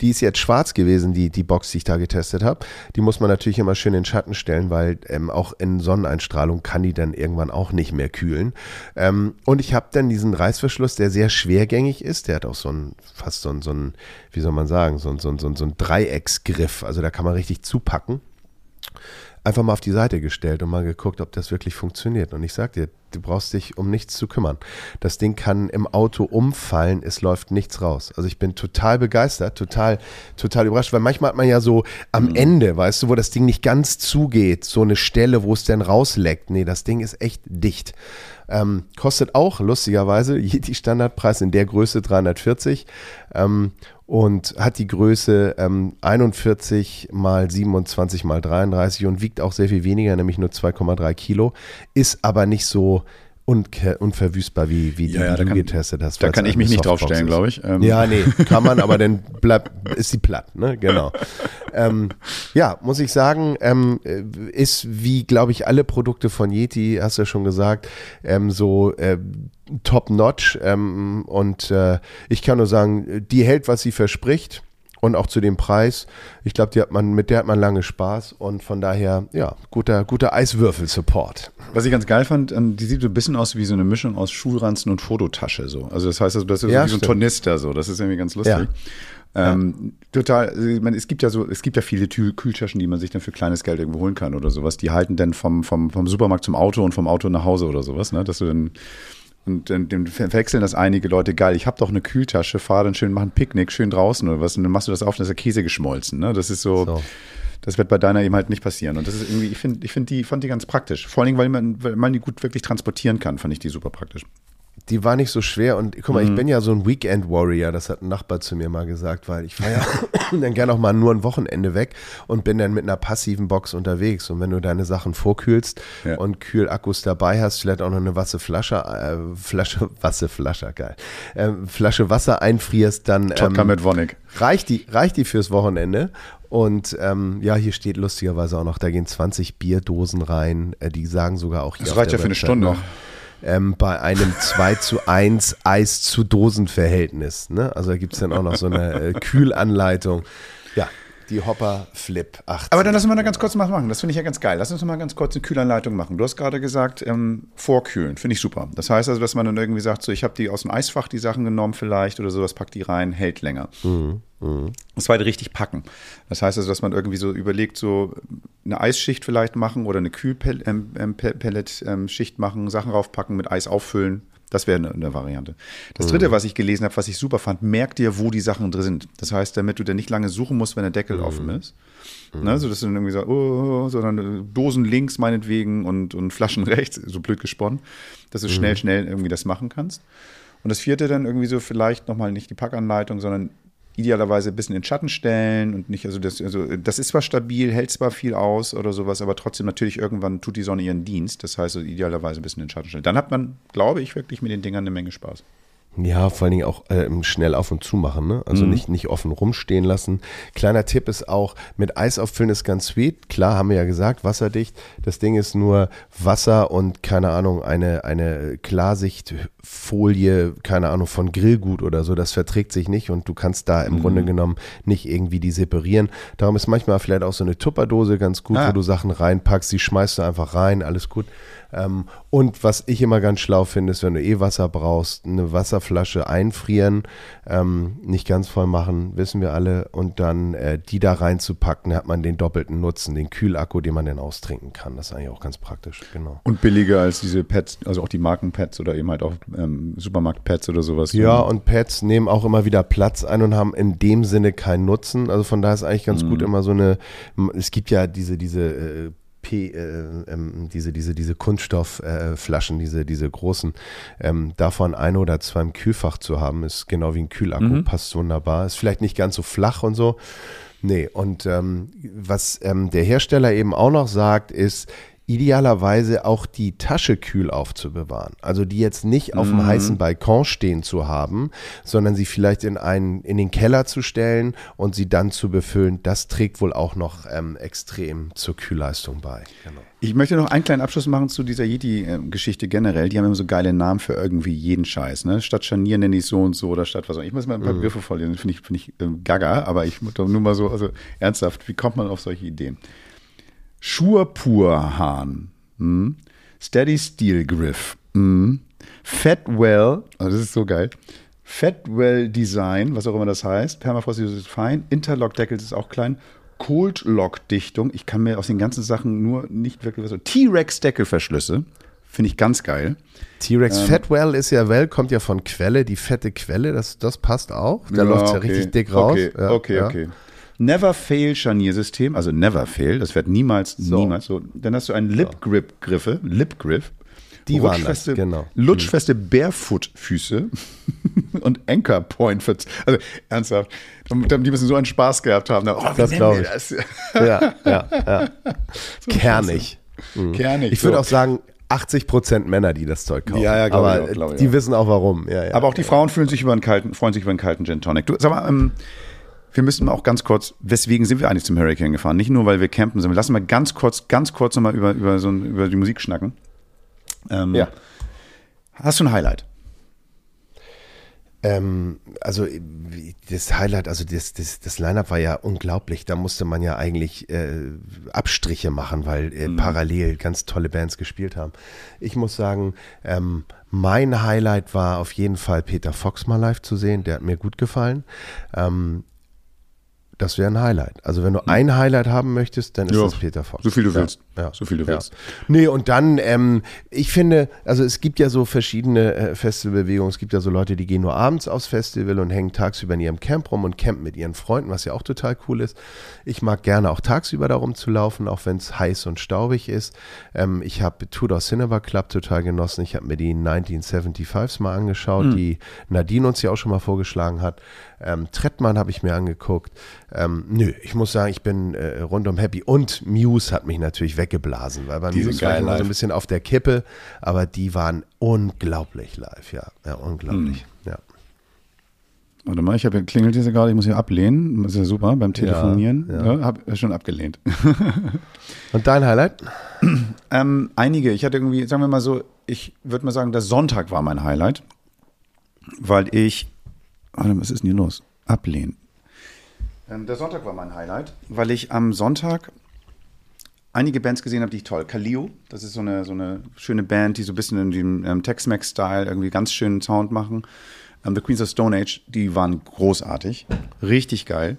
Die ist jetzt schwarz gewesen, die, die Box, die ich da getestet habe. Die muss man natürlich immer schön in den Schatten stellen, weil ähm, auch in Sonneneinstrahlung kann die dann irgendwann auch nicht mehr kühlen. Ähm, und ich habe dann diesen Reißverschluss, der sehr schwergängig ist. Der hat auch so ein, fast so ein, so ein wie soll man sagen, so ein, so ein, so ein, so ein Dreiecksgriff. Also da kann man richtig zupacken einfach mal auf die Seite gestellt und mal geguckt, ob das wirklich funktioniert. Und ich sag dir, du brauchst dich um nichts zu kümmern. Das Ding kann im Auto umfallen, es läuft nichts raus. Also ich bin total begeistert, total, total überrascht, weil manchmal hat man ja so am Ende, weißt du, wo das Ding nicht ganz zugeht, so eine Stelle, wo es dann rausleckt. Nee, das Ding ist echt dicht. Ähm, kostet auch, lustigerweise, die Standardpreis in der Größe 340 ähm, und hat die Größe ähm, 41 mal 27 mal 33 und wiegt auch sehr viel weniger, nämlich nur 2,3 Kilo, ist aber nicht so unverwüstbar wie, wie die, Ja, die du kann- getestet hast. da kann ich mich nicht draufstellen, glaube ich. Ähm. Ja, nee, kann man, aber dann bleibt, ist sie platt, ne? Genau. ähm, ja, muss ich sagen, ähm, äh, ist wie, glaube ich, alle Produkte von Yeti, hast du ja schon gesagt, ähm, so äh, top-notch. Ähm, und äh, ich kann nur sagen, die hält, was sie verspricht. Und auch zu dem Preis. Ich glaube, die hat man, mit der hat man lange Spaß und von daher, ja, guter, guter Eiswürfel-Support. Was ich ganz geil fand, ähm, die sieht so ein bisschen aus wie so eine Mischung aus Schulranzen und Fototasche. So. Also das heißt, also, das ist Ja, wie so ein stimmt. Tornister. So. Das ist irgendwie ganz lustig. Ähm, Total, also ich meine, es gibt ja so, es gibt ja viele Tü- Kühltaschen, die man sich dann für kleines Geld irgendwo holen kann oder sowas. Die halten dann vom, vom, vom Supermarkt zum Auto und vom Auto nach Hause oder sowas, ne? Dass du dann und dann, dann verwechseln das einige Leute, geil, ich habe doch eine Kühltasche, fahr dann schön, mach ein Picknick, schön draußen oder was, und dann machst du das auf, dann ist der Käse geschmolzen. Ne? Das ist so, So. das wird bei deiner eben halt nicht passieren. Und das ist irgendwie, ich finde, ich finde die, fand die ganz praktisch. Vor allen Dingen, weil man, weil man die gut wirklich transportieren kann, fand ich die super praktisch. Die war nicht so schwer und guck mal, Mhm. ich bin ja so ein Weekend Warrior, das hat ein Nachbar zu mir mal gesagt, weil ich fahre ja dann gerne auch mal nur ein Wochenende weg und bin dann mit einer passiven Box unterwegs. Und wenn du deine Sachen vorkühlst Ja. und Kühlakkus dabei hast, vielleicht auch noch eine Wasserflasche, äh, Flasche, Wasserflasche, geil, ähm, Flasche Wasser einfrierst, dann ähm, mit reicht die, reicht die fürs Wochenende. Und ähm, ja, hier steht lustigerweise auch noch, da gehen 20 Bierdosen rein. Äh, die sagen sogar auch hier. Das reicht ja für eine Stunde. Noch, ähm, bei einem 2 zu 1 Eis zu Dosen-Verhältnis. Ne? Also da gibt es dann auch noch so eine äh, Kühlanleitung. Die Hopper Flip 8. Aber dann lass uns mal da ganz kurz was machen. Das finde ich ja ganz geil. Lass uns mal ganz kurz eine Kühlanleitung machen. Du hast gerade gesagt, ähm, vorkühlen. Finde ich super. Das heißt also, dass man dann irgendwie sagt, so, ich habe die aus dem Eisfach, die Sachen genommen vielleicht oder sowas, pack die rein, hält länger. Das zweite richtig packen. Das heißt also, dass man irgendwie so überlegt, so eine Eisschicht vielleicht machen oder eine Kühlpellet-Schicht machen, Sachen raufpacken, mit Eis auffüllen. Das wäre eine, eine Variante. Das dritte, was ich gelesen habe, was ich super fand, merk dir, wo die Sachen drin sind. Das heißt, damit du dann nicht lange suchen musst, wenn der Deckel offen ist. Ne, so dass du dann irgendwie so, oh, sondern äh, Dosen links meinetwegen und, und Flaschen rechts, so blöd gesponnen, dass du schnell, schnell irgendwie das machen kannst. Und das vierte dann irgendwie so vielleicht nochmal nicht die Packanleitung, sondern idealerweise ein bisschen in Schatten stellen und nicht, also das, also das ist zwar stabil, hält zwar viel aus oder sowas, aber trotzdem natürlich irgendwann tut die Sonne ihren Dienst. Das heißt, also idealerweise ein bisschen in Schatten stellen. Dann hat man, glaube ich, wirklich mit den Dingern eine Menge Spaß. Ja, vor allen Dingen auch ähm, schnell auf und zu machen, ne? Also nicht, nicht offen rumstehen lassen. Kleiner Tipp ist auch, mit Eis auffüllen ist ganz sweet. Klar, haben wir ja gesagt, wasserdicht. Das Ding ist nur Wasser und, keine Ahnung, eine, eine Klarsichtfolie, keine Ahnung, von Grillgut oder so. Das verträgt sich nicht und du kannst da im Grunde genommen nicht irgendwie die separieren. Darum ist manchmal vielleicht auch so eine Tupperdose ganz gut, Ah. wo du Sachen reinpackst, die schmeißt du einfach rein, alles gut. Ähm, und was ich immer ganz schlau finde, ist, wenn du eh Wasser brauchst, eine Wasserflasche einfrieren, ähm, nicht ganz voll machen, wissen wir alle, und dann äh, die da reinzupacken, hat man den doppelten Nutzen, den Kühlakku, den man dann austrinken kann. Das ist eigentlich auch ganz praktisch, genau. Und billiger als diese Pads, also auch die Markenpads oder eben halt auch ähm, Supermarktpads oder sowas. Ja, und Pads nehmen auch immer wieder Platz ein und haben in dem Sinne keinen Nutzen. Also von daher ist eigentlich ganz gut immer so eine, es gibt ja diese, diese äh, P, äh, ähm, diese, diese, diese Kunststoffflaschen, äh, diese, diese großen, ähm, davon ein oder zwei im Kühlfach zu haben, ist genau wie ein Kühlakku, passt wunderbar. Ist vielleicht nicht ganz so flach und so. Nee, und ähm, was ähm, der Hersteller eben auch noch sagt, ist, idealerweise auch die Tasche kühl aufzubewahren. Also die jetzt nicht auf dem heißen Balkon stehen zu haben, sondern sie vielleicht in einen, in den Keller zu stellen und sie dann zu befüllen. Das trägt wohl auch noch ähm, extrem zur Kühlleistung bei. Genau. Ich möchte noch einen kleinen Abschluss machen zu dieser Yeti-Geschichte generell. Die haben immer so geile Namen für irgendwie jeden Scheiß. Ne? Statt Scharnier nenne ich so und so oder statt was auch. Ich muss mal ein paar Begriffe vorlesen, finde ich, finde ich ähm, gaga, aber ich muss doch nur mal so, also ernsthaft, wie kommt man auf solche Ideen? Schurpurhahn, hm? Steady Steel Griff, hm? Fatwell, also das ist so geil. Fatwell Design, was auch immer das heißt. Permafrost ist fein. Interlock Deckel ist auch klein. Cold Lock Dichtung. Ich kann mir aus den ganzen Sachen nur nicht wirklich was so. T-Rex Deckelverschlüsse. Finde ich ganz geil. T-Rex Fatwell ist ja well, kommt ja von Quelle, die fette Quelle, das, das passt auch. Da läuft es ja okay. richtig dick raus. Okay, Ja, okay, ja. okay. Never Fail Scharniersystem, also Never Fail, das wird niemals, niemals so. Dann hast du einen Lip Grip Griffe, Lip Grip. Die Rutschfeste- genau. Lutschfeste Barefoot-Füße und Anchor Point. für- Also ernsthaft, die müssen so einen Spaß gehabt haben. Oh, Das nennen glaub wir ich. das? Ja, ja, ja. Kernig. Kernig. Ich würde so. auch sagen, 80% Männer, die das Zeug kaufen. Ja, ja, Aber auch, die auch. wissen auch warum. Ja, ja. Aber auch die Frauen fühlen sich über einen kalten, freuen sich über einen kalten Gin Tonic. Du, sag mal, ähm, wir müssen auch ganz kurz, weswegen sind wir eigentlich zum Hurricane gefahren? Nicht nur, weil wir campen sind. Wir lassen mal ganz kurz, ganz kurz nochmal über, über, so, über die Musik schnacken. Ähm, Ja. Hast du ein Highlight? Ähm, also das Highlight, also das, das, das Line-Up war ja unglaublich. Da musste man ja eigentlich äh, Abstriche machen, weil äh, mhm. parallel ganz tolle Bands gespielt haben. Ich muss sagen, ähm, mein Highlight war auf jeden Fall Peter Fox mal live zu sehen. Der hat mir gut gefallen. Ähm, das wäre ein Highlight. Also wenn du hm. ein Highlight haben möchtest, dann ist ja, das Peter Fox. So viel du willst. Ja, so viel du willst. Nee, und dann, ähm, ich finde, also es gibt ja so verschiedene äh, Festivalbewegungen. Es gibt ja so Leute, die gehen nur abends aufs Festival und hängen tagsüber in ihrem Camp rum und campen mit ihren Freunden, was ja auch total cool ist. Ich mag gerne auch tagsüber darum zu laufen, auch wenn es heiß und staubig ist. Ähm, ich habe Tudor Cinema Club total genossen. Ich habe mir die 1975s mal angeschaut, mhm. die Nadine uns ja auch schon mal vorgeschlagen hat. Ähm, Trettmann habe ich mir angeguckt. Ähm, nö, ich muss sagen, ich bin äh, rundum happy. Und Muse hat mich natürlich weggeblasen, weil bei Muse war ich immer so ein bisschen auf der Kippe, aber die waren unglaublich live, ja. Ja, unglaublich, hm. ja. Warte mal, ich habe klingelt hier gerade, ich muss hier ablehnen. Das ist ja super beim Telefonieren. Ja, ja. ja habe schon abgelehnt. Und dein Highlight? ähm, einige. Ich hatte irgendwie, sagen wir mal so, ich würde mal sagen, der Sonntag war mein Highlight, weil ich Warte, was ist denn hier los? Ablehnen. Ähm, der Sonntag war mein Highlight, weil ich am Sonntag einige Bands gesehen habe, die ich toll. Kalio, das ist so eine, so eine schöne Band, die so ein bisschen in dem ähm, Tex-Mex-Style irgendwie ganz schönen Sound machen. Ähm, The Queens of Stone Age, die waren großartig. Richtig geil.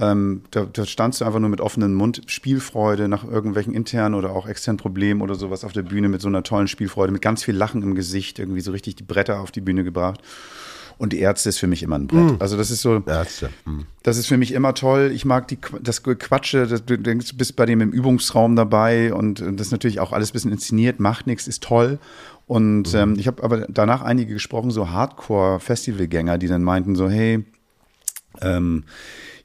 Ähm, da, da standst du einfach nur mit offenem Mund, Spielfreude nach irgendwelchen internen oder auch externen Problemen oder sowas auf der Bühne mit so einer tollen Spielfreude, mit ganz viel Lachen im Gesicht, irgendwie so richtig die Bretter auf die Bühne gebracht. Und die Ärzte ist für mich immer ein Brett. Mm. Also das ist so, Ärzte. Mm. das ist für mich immer toll. Ich mag die, das Quatsche, das, du denkst, du bist bei dem im Übungsraum dabei und das ist natürlich auch alles ein bisschen inszeniert, macht nichts, ist toll. Und mhm. ähm, ich habe aber danach einige gesprochen, so Hardcore-Festivalgänger, die dann meinten so, hey, ähm,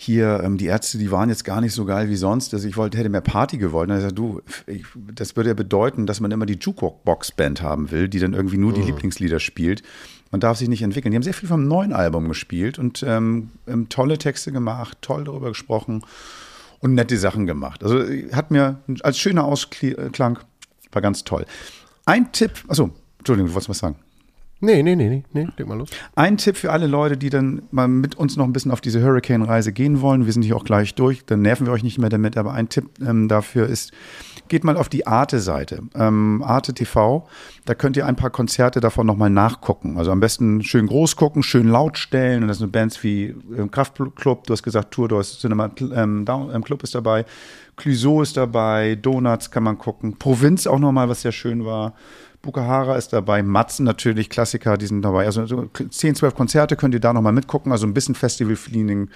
hier, ähm, die Ärzte, die waren jetzt gar nicht so geil wie sonst. Also ich wollte, hätte mehr Party gewollt. Und er sagt, du, ich, das würde ja bedeuten, dass man immer die Jukebox-Band haben will, die dann irgendwie nur die oh. Lieblingslieder spielt. Man darf sich nicht entwickeln. Die haben sehr viel vom neuen Album gespielt und ähm, ähm, tolle Texte gemacht, toll darüber gesprochen und nette Sachen gemacht. Also hat mir als schöner Ausklang, war ganz toll. Ein Tipp, achso, Entschuldigung, du wolltest was sagen. Nee, nee, nee, nee, nee, leg mal los. Ein Tipp für alle Leute, die dann mal mit uns noch ein bisschen auf diese Hurricane-Reise gehen wollen. Wir sind hier auch gleich durch, dann nerven wir euch nicht mehr damit. Aber ein Tipp ähm, dafür ist, geht mal auf die Arte-Seite, ähm, Arte TV. Da könnt ihr ein paar Konzerte davon nochmal nachgucken. Also am besten schön groß gucken, schön laut stellen. Und das sind Bands wie ähm, Kraftclub, du hast gesagt Tour, du hast Cinema ähm, Down, ähm, Club ist dabei. Clouseau ist dabei, Donuts kann man gucken. Provinz auch nochmal, was sehr schön war. Bukahara ist dabei, Matzen natürlich, Klassiker, die sind dabei. Also so 10, 12 Konzerte könnt ihr da nochmal mitgucken. Also ein bisschen Festival-Feeling.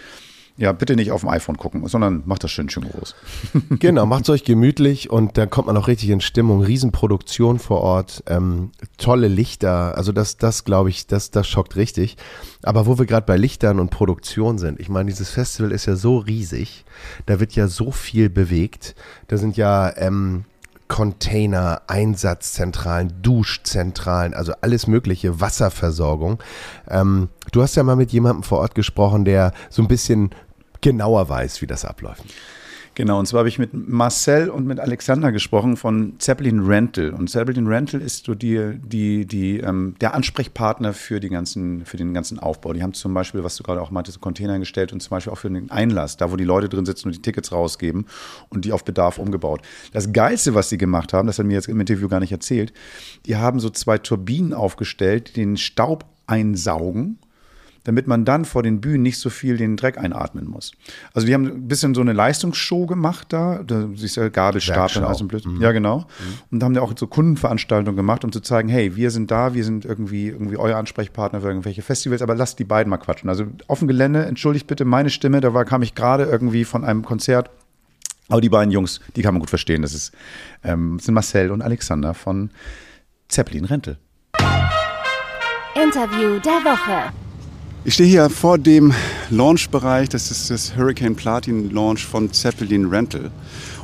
Ja, bitte nicht auf dem iPhone gucken, sondern macht das schön, schön groß. genau, macht es euch gemütlich und dann kommt man auch richtig in Stimmung. Riesenproduktion vor Ort, ähm, tolle Lichter. Also das, das glaube ich, das, das schockt richtig. Aber wo wir gerade bei Lichtern und Produktion sind, ich meine, dieses Festival ist ja so riesig, da wird ja so viel bewegt. Da sind ja ähm, Container, Einsatzzentralen, Duschzentralen, also alles mögliche, Wasserversorgung. Ähm, du hast ja mal mit jemandem vor Ort gesprochen, der so ein bisschen genauer weiß, wie das abläuft. Genau, und zwar habe ich mit Marcel und mit Alexander gesprochen von Zeppelin Rental. Und Zeppelin Rental ist so die, die, die, ähm, der Ansprechpartner für, die ganzen, für den ganzen Aufbau. Die haben zum Beispiel, was du gerade auch meintest, Container gestellt und zum Beispiel auch für den Einlass, da wo die Leute drin sitzen und die Tickets rausgeben und die auf Bedarf umgebaut. Das Geilste, was sie gemacht haben, das hat mir jetzt im Interview gar nicht erzählt, die haben so zwei Turbinen aufgestellt, die den Staub einsaugen damit man dann vor den Bühnen nicht so viel den Dreck einatmen muss. Also die haben ein bisschen so eine Leistungsshow gemacht da, da siehst du Gabelstapeln, also blöd. Mhm. Ja, genau. Mhm. Und haben ja auch so Kundenveranstaltungen gemacht, um zu zeigen, hey, wir sind da, wir sind irgendwie, irgendwie euer Ansprechpartner für irgendwelche Festivals, aber lasst die beiden mal quatschen. Also auf dem Gelände, entschuldigt bitte meine Stimme, da war, kam ich gerade irgendwie von einem Konzert aber die beiden Jungs, die kann man gut verstehen. Das ist, ähm, sind Marcel und Alexander von Zeppelin Rentel. Interview der Woche. Ich stehe hier vor dem Launch-Bereich, das ist das Hurricane Platin Launch von Zeppelin Rental.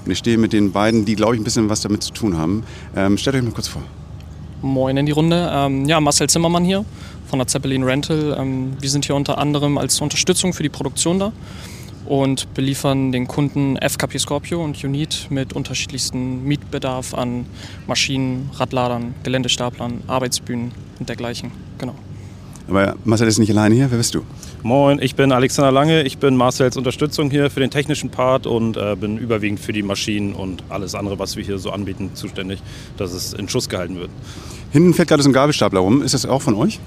Und ich stehe mit den beiden, die, glaube ich, ein bisschen was damit zu tun haben. Ähm, stellt euch mal kurz vor. Moin in die Runde. Ähm, ja, Marcel Zimmermann hier von der Zeppelin Rental. Ähm, wir sind hier unter anderem als Unterstützung für die Produktion da und beliefern den Kunden FKP Scorpio und Unit mit unterschiedlichsten Mietbedarf an Maschinen, Radladern, Geländestaplern, Arbeitsbühnen und dergleichen. Genau. Aber Marcel ist nicht alleine hier. Wer bist du? Moin, ich bin Alexander Lange. Ich bin Marcels Unterstützung hier für den technischen Part und äh, bin überwiegend für die Maschinen und alles andere, was wir hier so anbieten, zuständig, dass es in Schuss gehalten wird. Hinten fährt gerade so ein Gabelstapler rum. Ist das auch von euch?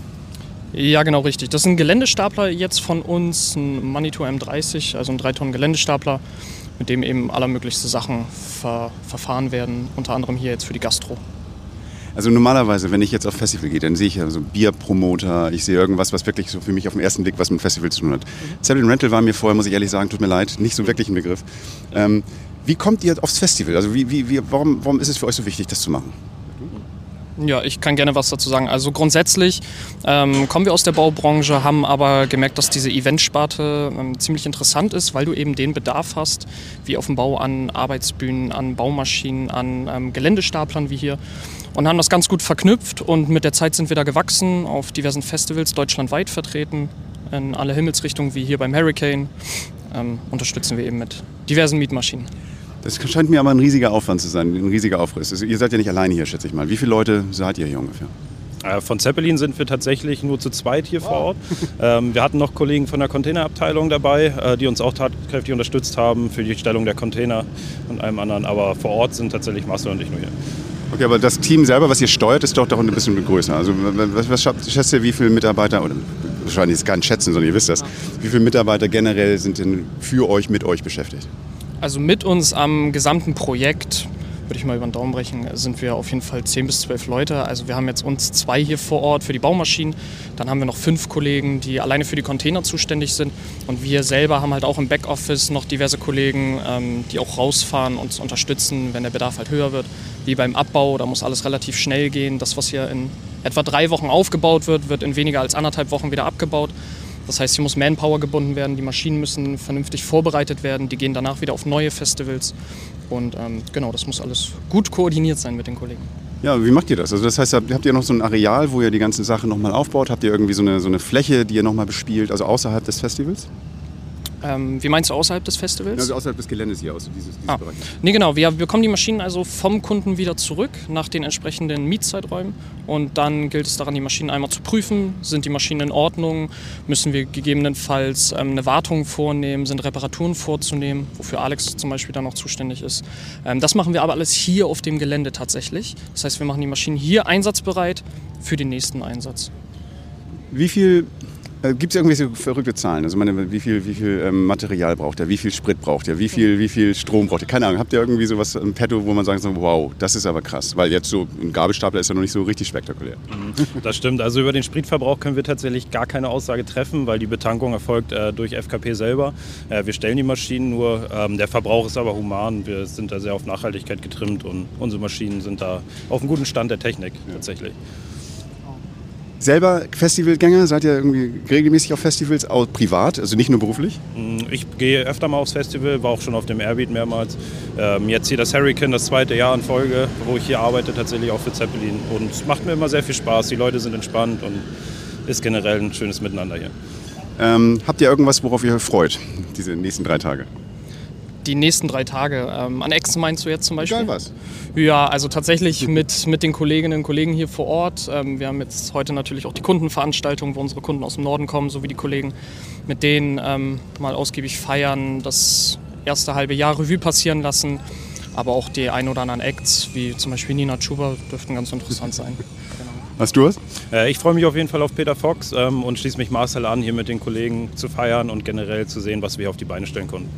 Ja, genau richtig. Das ist ein Geländestapler jetzt von uns, ein Manitou M30, also ein 3 Tonnen Geländestapler, mit dem eben allermöglichste Sachen ver verfahren werden, unter anderem hier jetzt für die Gastro. Also normalerweise, wenn ich jetzt auf Festival gehe, dann sehe ich ja so Bierpromoter, ich sehe irgendwas, was wirklich so für mich auf den ersten Blick was mit Festival zu tun hat. Mhm. Zeppelin Rental war mir vorher, muss ich ehrlich sagen, tut mir leid, nicht so wirklich ein Begriff. Ähm, wie kommt ihr aufs Festival? Also wie, wie, wie, warum, warum ist es für euch so wichtig, das zu machen? Ja, ich kann gerne was dazu sagen. Also grundsätzlich ähm, kommen wir aus der Baubranche, haben aber gemerkt, dass diese Eventsparte ähm, ziemlich interessant ist, weil du eben den Bedarf hast, wie auf dem Bau an Arbeitsbühnen, an Baumaschinen, an ähm, Geländestaplern wie hier und haben das ganz gut verknüpft und mit der Zeit sind wir da gewachsen, auf diversen Festivals deutschlandweit vertreten, in alle Himmelsrichtungen wie hier beim Hurricane. Ähm, unterstützen wir eben mit diversen Mietmaschinen. Das scheint mir aber ein riesiger Aufwand zu sein, ein riesiger Aufriss. Also ihr seid ja nicht alleine hier, schätze ich mal. Wie viele Leute seid ihr hier ungefähr? Äh, von Zeppelin sind wir tatsächlich nur zu zweit hier wow. vor Ort. Ähm, wir hatten noch Kollegen von der Containerabteilung dabei, äh, die uns auch tatkräftig unterstützt haben für die Stellung der Container und allem anderen. Aber vor Ort sind tatsächlich Marcel und ich nur hier. Okay, aber das Team selber, was ihr steuert, ist doch doch ein bisschen größer. Also was, was schätzt ihr, wie viele Mitarbeiter, oder wahrscheinlich ist gar nicht schätzen, sondern ihr wisst das, wie viele Mitarbeiter generell sind denn für euch, mit euch beschäftigt? Also mit uns am gesamten Projekt, würde ich mal über den Daumen brechen, sind wir auf jeden Fall 10 bis 12 Leute. Also wir haben jetzt uns zwei hier vor Ort für die Baumaschinen, dann haben wir noch fünf Kollegen, die alleine für die Container zuständig sind und wir selber haben halt auch im Backoffice noch diverse Kollegen, ähm, die auch rausfahren und uns unterstützen, wenn der Bedarf halt höher wird. Wie beim Abbau, da muss alles relativ schnell gehen. Das, was hier in etwa drei Wochen aufgebaut wird, wird in weniger als anderthalb Wochen wieder abgebaut. Das heißt, hier muss Manpower gebunden werden, die Maschinen müssen vernünftig vorbereitet werden, die gehen danach wieder auf neue Festivals. Und ähm, genau, das muss alles gut koordiniert sein mit den Kollegen. Ja, wie macht ihr das? Also das heißt, habt ihr noch so ein Areal, wo ihr die ganzen Sachen nochmal aufbaut? Habt ihr irgendwie so eine, so eine Fläche, die ihr nochmal bespielt, also außerhalb des Festivals? Ähm, wie meinst du außerhalb des Festivals? Also außerhalb des Geländes hier, aus dieses, dieses ah. Bereich. Nee, genau. Wir bekommen die Maschinen also vom Kunden wieder zurück nach den entsprechenden Mietzeiträumen. Und dann gilt es daran, die Maschinen einmal zu prüfen. Sind die Maschinen in Ordnung? Müssen wir gegebenenfalls ähm, eine Wartung vornehmen? Sind Reparaturen vorzunehmen? Wofür Alex zum Beispiel dann noch zuständig ist. Ähm, das machen wir aber alles hier auf dem Gelände tatsächlich. Das heißt, wir machen die Maschinen hier einsatzbereit für den nächsten Einsatz. Wie viel Gibt es irgendwelche verrückte Zahlen? Also meine, wie viel, wie viel ähm, Material braucht er? Wie viel Sprit braucht er? Wie viel, wie viel Strom braucht er? Keine Ahnung. Habt ihr irgendwie sowas im Petto, wo man sagt, wow, das ist aber krass? Weil jetzt so ein Gabelstapler ist ja noch nicht so richtig spektakulär. Mhm. Das stimmt. Also über den Spritverbrauch können wir tatsächlich gar keine Aussage treffen, weil die Betankung erfolgt äh, durch FKP selber. Äh, wir stellen die Maschinen nur. Ähm, der Verbrauch ist aber human. Wir sind da sehr auf Nachhaltigkeit getrimmt und unsere Maschinen sind da auf einem guten Stand der Technik ja. tatsächlich selber Festivalgänger? Seid ihr irgendwie regelmäßig auf Festivals, auch privat, also nicht nur beruflich? Mm, ich gehe öfter mal aufs Festival, war auch schon auf dem Airbeat mehrmals. Ähm, jetzt hier das Hurricane, das zweite Jahr in Folge, wo ich hier arbeite, tatsächlich auch für Zeppelin. Und es macht mir immer sehr viel Spaß. Die Leute sind entspannt und ist generell ein schönes Miteinander hier. Ähm, habt ihr irgendwas, worauf ihr euch freut, diese nächsten drei Tage? Die nächsten drei Tage. Ähm, an Exen meinst du jetzt zum Beispiel? Egal was. Ja, also tatsächlich mit, mit den Kolleginnen und Kollegen hier vor Ort. Ähm, wir haben jetzt heute natürlich auch die Kundenveranstaltung, wo unsere Kunden aus dem Norden kommen, sowie die Kollegen, mit denen ähm, mal ausgiebig feiern, das erste halbe Jahr Revue passieren lassen. Aber auch die ein oder anderen Acts, wie zum Beispiel Nina Chuba, dürften ganz interessant sein. Genau. Hast du es? Äh, ich freue mich auf jeden Fall auf Peter Fox ähm, und schließe mich Marcel an, hier mit den Kollegen zu feiern und generell zu sehen, was wir auf die Beine stellen konnten.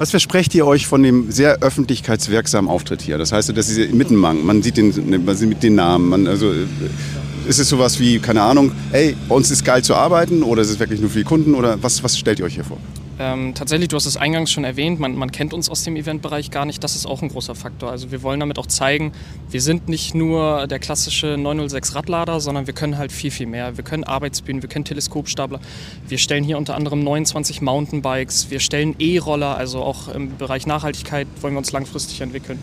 Was versprecht ihr euch von dem sehr öffentlichkeitswirksamen Auftritt hier? Das heißt, dass diese Mittenmang, man sieht den, man sieht den Namen, man, also ist es sowas wie, keine Ahnung, ey, bei uns ist geil zu arbeiten oder ist es wirklich nur für die Kunden oder was, was stellt ihr euch hier vor? Ähm, tatsächlich, du hast es eingangs schon erwähnt, man, man, kennt uns aus dem Eventbereich gar nicht. Das ist auch ein großer Faktor. Also wir wollen damit auch zeigen, wir sind nicht nur der klassische 906 Radlader, sondern wir können halt viel, viel mehr. Wir können Arbeitsbühnen, wir können Teleskopstapler. Wir stellen hier unter anderem 29 Mountainbikes. Wir stellen E-Roller, also auch im Bereich Nachhaltigkeit wollen wir uns langfristig entwickeln.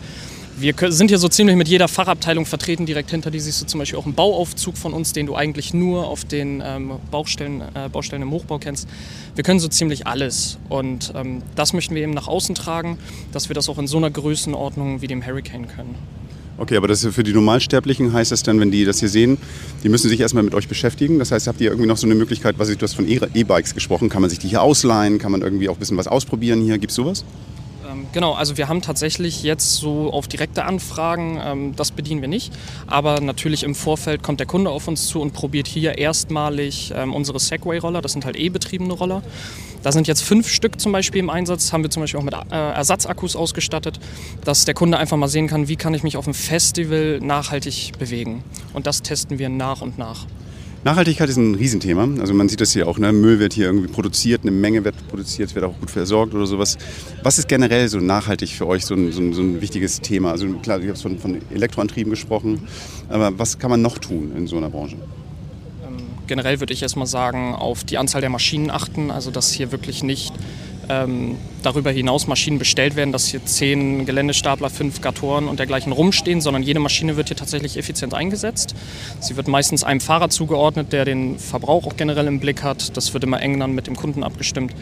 Wir sind hier so ziemlich mit jeder Fachabteilung vertreten. Direkt hinter dir siehst du zum Beispiel auch einen Bauaufzug von uns, den du eigentlich nur auf den ähm, Baustellen, äh, Baustellen im Hochbau kennst. Wir können so ziemlich alles. Und ähm, das möchten wir eben nach außen tragen, dass wir das auch in so einer Größenordnung wie dem Hurricane können. Okay, aber das für die Normalsterblichen heißt das dann, wenn die das hier sehen, die müssen sich erstmal mit euch beschäftigen. Das heißt, habt ihr irgendwie noch so eine Möglichkeit, was ich, du hast von E-Bikes gesprochen, kann man sich die hier ausleihen, kann man irgendwie auch ein bisschen was ausprobieren hier, gibt's sowas? Ähm, Genau, also wir haben tatsächlich jetzt so auf direkte Anfragen, ähm, das bedienen wir nicht. Aber natürlich im Vorfeld kommt der Kunde auf uns zu und probiert hier erstmalig ähm, unsere Segway-Roller. Das sind halt E-betriebene Roller. Da sind jetzt fünf Stück zum Beispiel im Einsatz, haben wir zum Beispiel auch mit äh, Ersatzakkus ausgestattet, dass der Kunde einfach mal sehen kann, wie kann ich mich auf dem Festival nachhaltig bewegen. Und das testen wir nach und nach. Nachhaltigkeit ist ein Riesenthema. Also man sieht das hier auch, ne? Müll wird hier irgendwie produziert, eine Menge wird produziert, es wird auch gut versorgt oder sowas. Was ist generell so nachhaltig für euch so ein, so ein, so ein wichtiges Thema? Also klar, ich habe von, von Elektroantrieben gesprochen, aber was kann man noch tun in so einer Branche? Generell würde ich erstmal sagen, auf die Anzahl der Maschinen achten, also dass hier wirklich nicht ähm, darüber hinaus Maschinen bestellt werden, dass hier zehn Geländestapler, fünf Gatoren und dergleichen rumstehen, sondern jede Maschine wird hier tatsächlich effizient eingesetzt. Sie wird meistens einem Fahrer zugeordnet, der den Verbrauch auch generell im Blick hat. Das wird immer eng dann mit dem Kunden abgestimmt.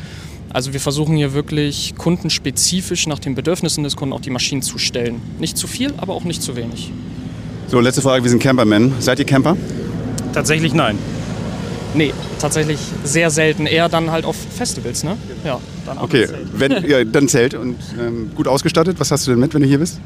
Also wir versuchen hier wirklich kundenspezifisch nach den Bedürfnissen des Kunden auch die Maschinen zu stellen. Nicht zu viel, aber auch nicht zu wenig. So, letzte Frage, wir sind Campermen. Seid ihr Camper? Tatsächlich nein. Nee, tatsächlich sehr selten. Eher dann halt auf Festivals, ne? Ja, dann Okay, wenn, ja, dann Zelt und ähm, gut ausgestattet. Was hast du denn mit, wenn du hier bist?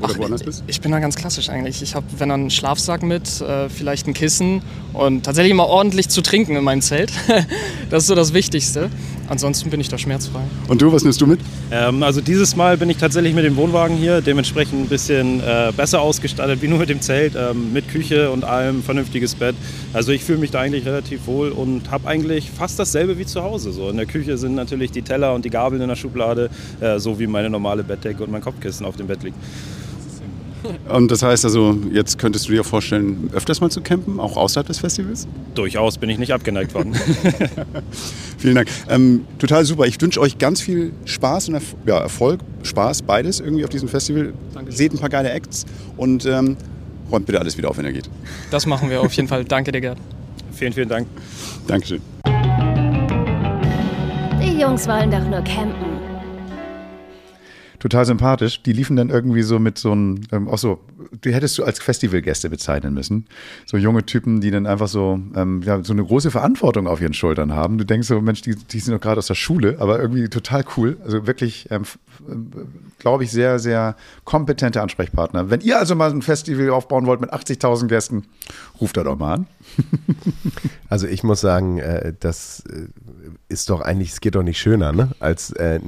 Oder Ach, woanders bist? Ich bin da ganz klassisch eigentlich. Ich habe, wenn dann einen Schlafsack mit, äh, vielleicht ein Kissen und tatsächlich immer ordentlich zu trinken in meinem Zelt. das ist so das Wichtigste. Ansonsten bin ich da schmerzfrei. Und du, was nimmst du mit? Ähm, also dieses Mal bin ich tatsächlich mit dem Wohnwagen hier, dementsprechend ein bisschen äh, besser ausgestattet wie nur mit dem Zelt, ähm, mit Küche und allem, vernünftiges Bett. Also ich fühle mich da eigentlich relativ wohl und habe eigentlich fast dasselbe wie zu Hause. So in der Küche sind natürlich die Teller und die Gabeln in der Schublade, äh, so wie meine normale Bettdecke und mein Kopfkissen auf dem Bett liegt. Und das heißt also, jetzt könntest du dir vorstellen, öfters mal zu campen, auch außerhalb des Festivals? Durchaus bin ich nicht abgeneigt worden. Vielen Dank. Ähm, total super. Ich wünsche euch ganz viel Spaß und Erf ja, Erfolg, Spaß, beides irgendwie auf diesem Festival. Seht ein paar geile Acts und ähm, räumt bitte alles wieder auf, wenn ihr geht. Das machen wir auf jeden Fall. Danke dir, Gerd. vielen, vielen Dank. Dankeschön. Die Jungs wollen doch nur campen. Total sympathisch. Die liefen dann irgendwie so mit so einem, ähm, auch so, die hättest du als Festivalgäste bezeichnen müssen. So junge Typen, die dann einfach so, ähm, ja, so eine große Verantwortung auf ihren Schultern haben. Du denkst so, Mensch, die, die sind doch gerade aus der Schule, aber irgendwie total cool. Also wirklich, ähm, ähm, glaube ich, sehr, sehr kompetente Ansprechpartner. Wenn ihr also mal ein Festival aufbauen wollt mit 80.000 Gästen, ruft da doch mal an. Also ich muss sagen, äh, das äh, ist doch eigentlich, es geht doch nicht schöner, ne? als äh,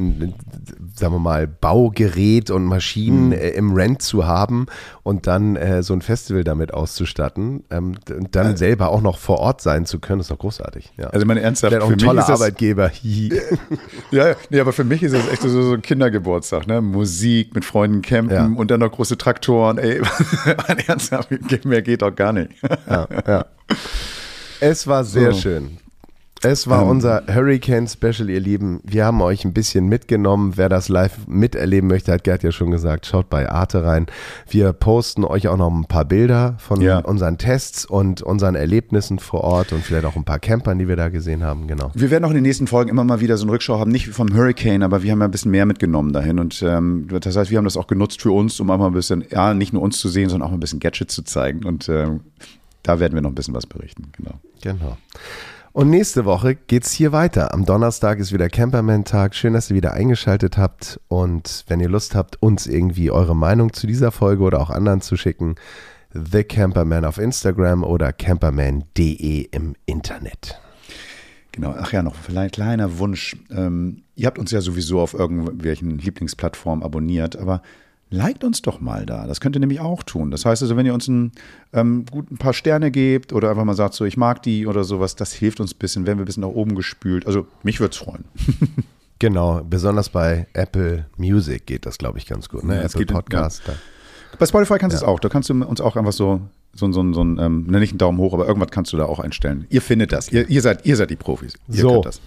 sagen wir mal, Baugerät und Maschinen äh, im Rent zu haben und dann äh, so ein Festival damit auszustatten ähm, und dann selber auch noch vor Ort sein zu können, ist doch großartig. Ja. Also meine ernsthaft, Wäre auch für ein mich toller Arbeitgeber. Ja, ja, nee, aber für mich ist das echt so, so ein Kindergeburtstag, ne? Musik, mit Freunden campen Ja. und dann noch große Traktoren. Ey, mein ernsthaft, mehr geht doch gar nicht. ja, ja. Es war sehr So. schön. Es war Ähm. unser Hurricane Special, ihr Lieben. Wir haben euch ein bisschen mitgenommen. Wer das live miterleben möchte, hat Gerd ja schon gesagt, schaut bei Arte rein. Wir posten euch auch noch ein paar Bilder von Ja. unseren Tests und unseren Erlebnissen vor Ort und vielleicht auch ein paar Campern, die wir da gesehen haben. Genau. Wir werden auch in den nächsten Folgen immer mal wieder so eine Rückschau haben, nicht vom Hurricane, aber wir haben ja ein bisschen mehr mitgenommen dahin. Und ähm, das heißt, wir haben das auch genutzt für uns, um auch mal ein bisschen, ja, nicht nur uns zu sehen, sondern auch ein bisschen Gadget zu zeigen. Und ähm, da werden wir noch ein bisschen was berichten. Genau. Genau. Und nächste Woche geht's hier weiter. Am Donnerstag ist wieder Camperman-Tag. Schön, dass ihr wieder eingeschaltet habt. Und wenn ihr Lust habt, uns irgendwie eure Meinung zu dieser Folge oder auch anderen zu schicken, The Camperman auf Instagram oder camperman.de im Internet. Genau, ach ja, noch ein kleiner Wunsch. Ähm, ihr habt uns ja sowieso auf irgendwelchen Lieblingsplattformen abonniert, aber liked uns doch mal da. Das könnt ihr nämlich auch tun. Das heißt also, wenn ihr uns ein, ähm, gut, ein paar Sterne gebt oder einfach mal sagt, so ich mag die oder sowas, das hilft uns ein bisschen, werden wir ein bisschen nach oben gespült. Also mich würde es freuen. Genau, besonders bei Apple Music geht das, glaube ich, ganz gut. Ne? Ja, es Apple Podcast. da. Bei Spotify kannst du es auch. Da kannst du uns auch einfach so, so, so, so ein, ähm, ne, nicht einen Daumen hoch, aber irgendwas kannst du da auch einstellen. Ihr findet das. Ihr, ihr, seid, ihr seid die Profis. Ihr So. könnt das.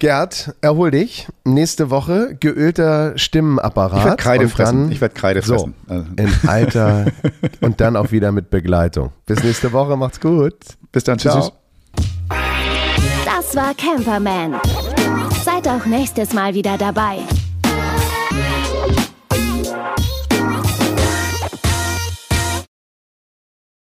Gerd, erhol dich. Nächste Woche geölter Stimmenapparat. Ich werd Kreide und fressen. Ich werd Kreide so, fressen. Also- In Alter und dann auch wieder mit Begleitung. Bis nächste Woche. Macht's gut. Bis dann. Ciao. Tschüss. Das war Camperman. Seid auch nächstes Mal wieder dabei.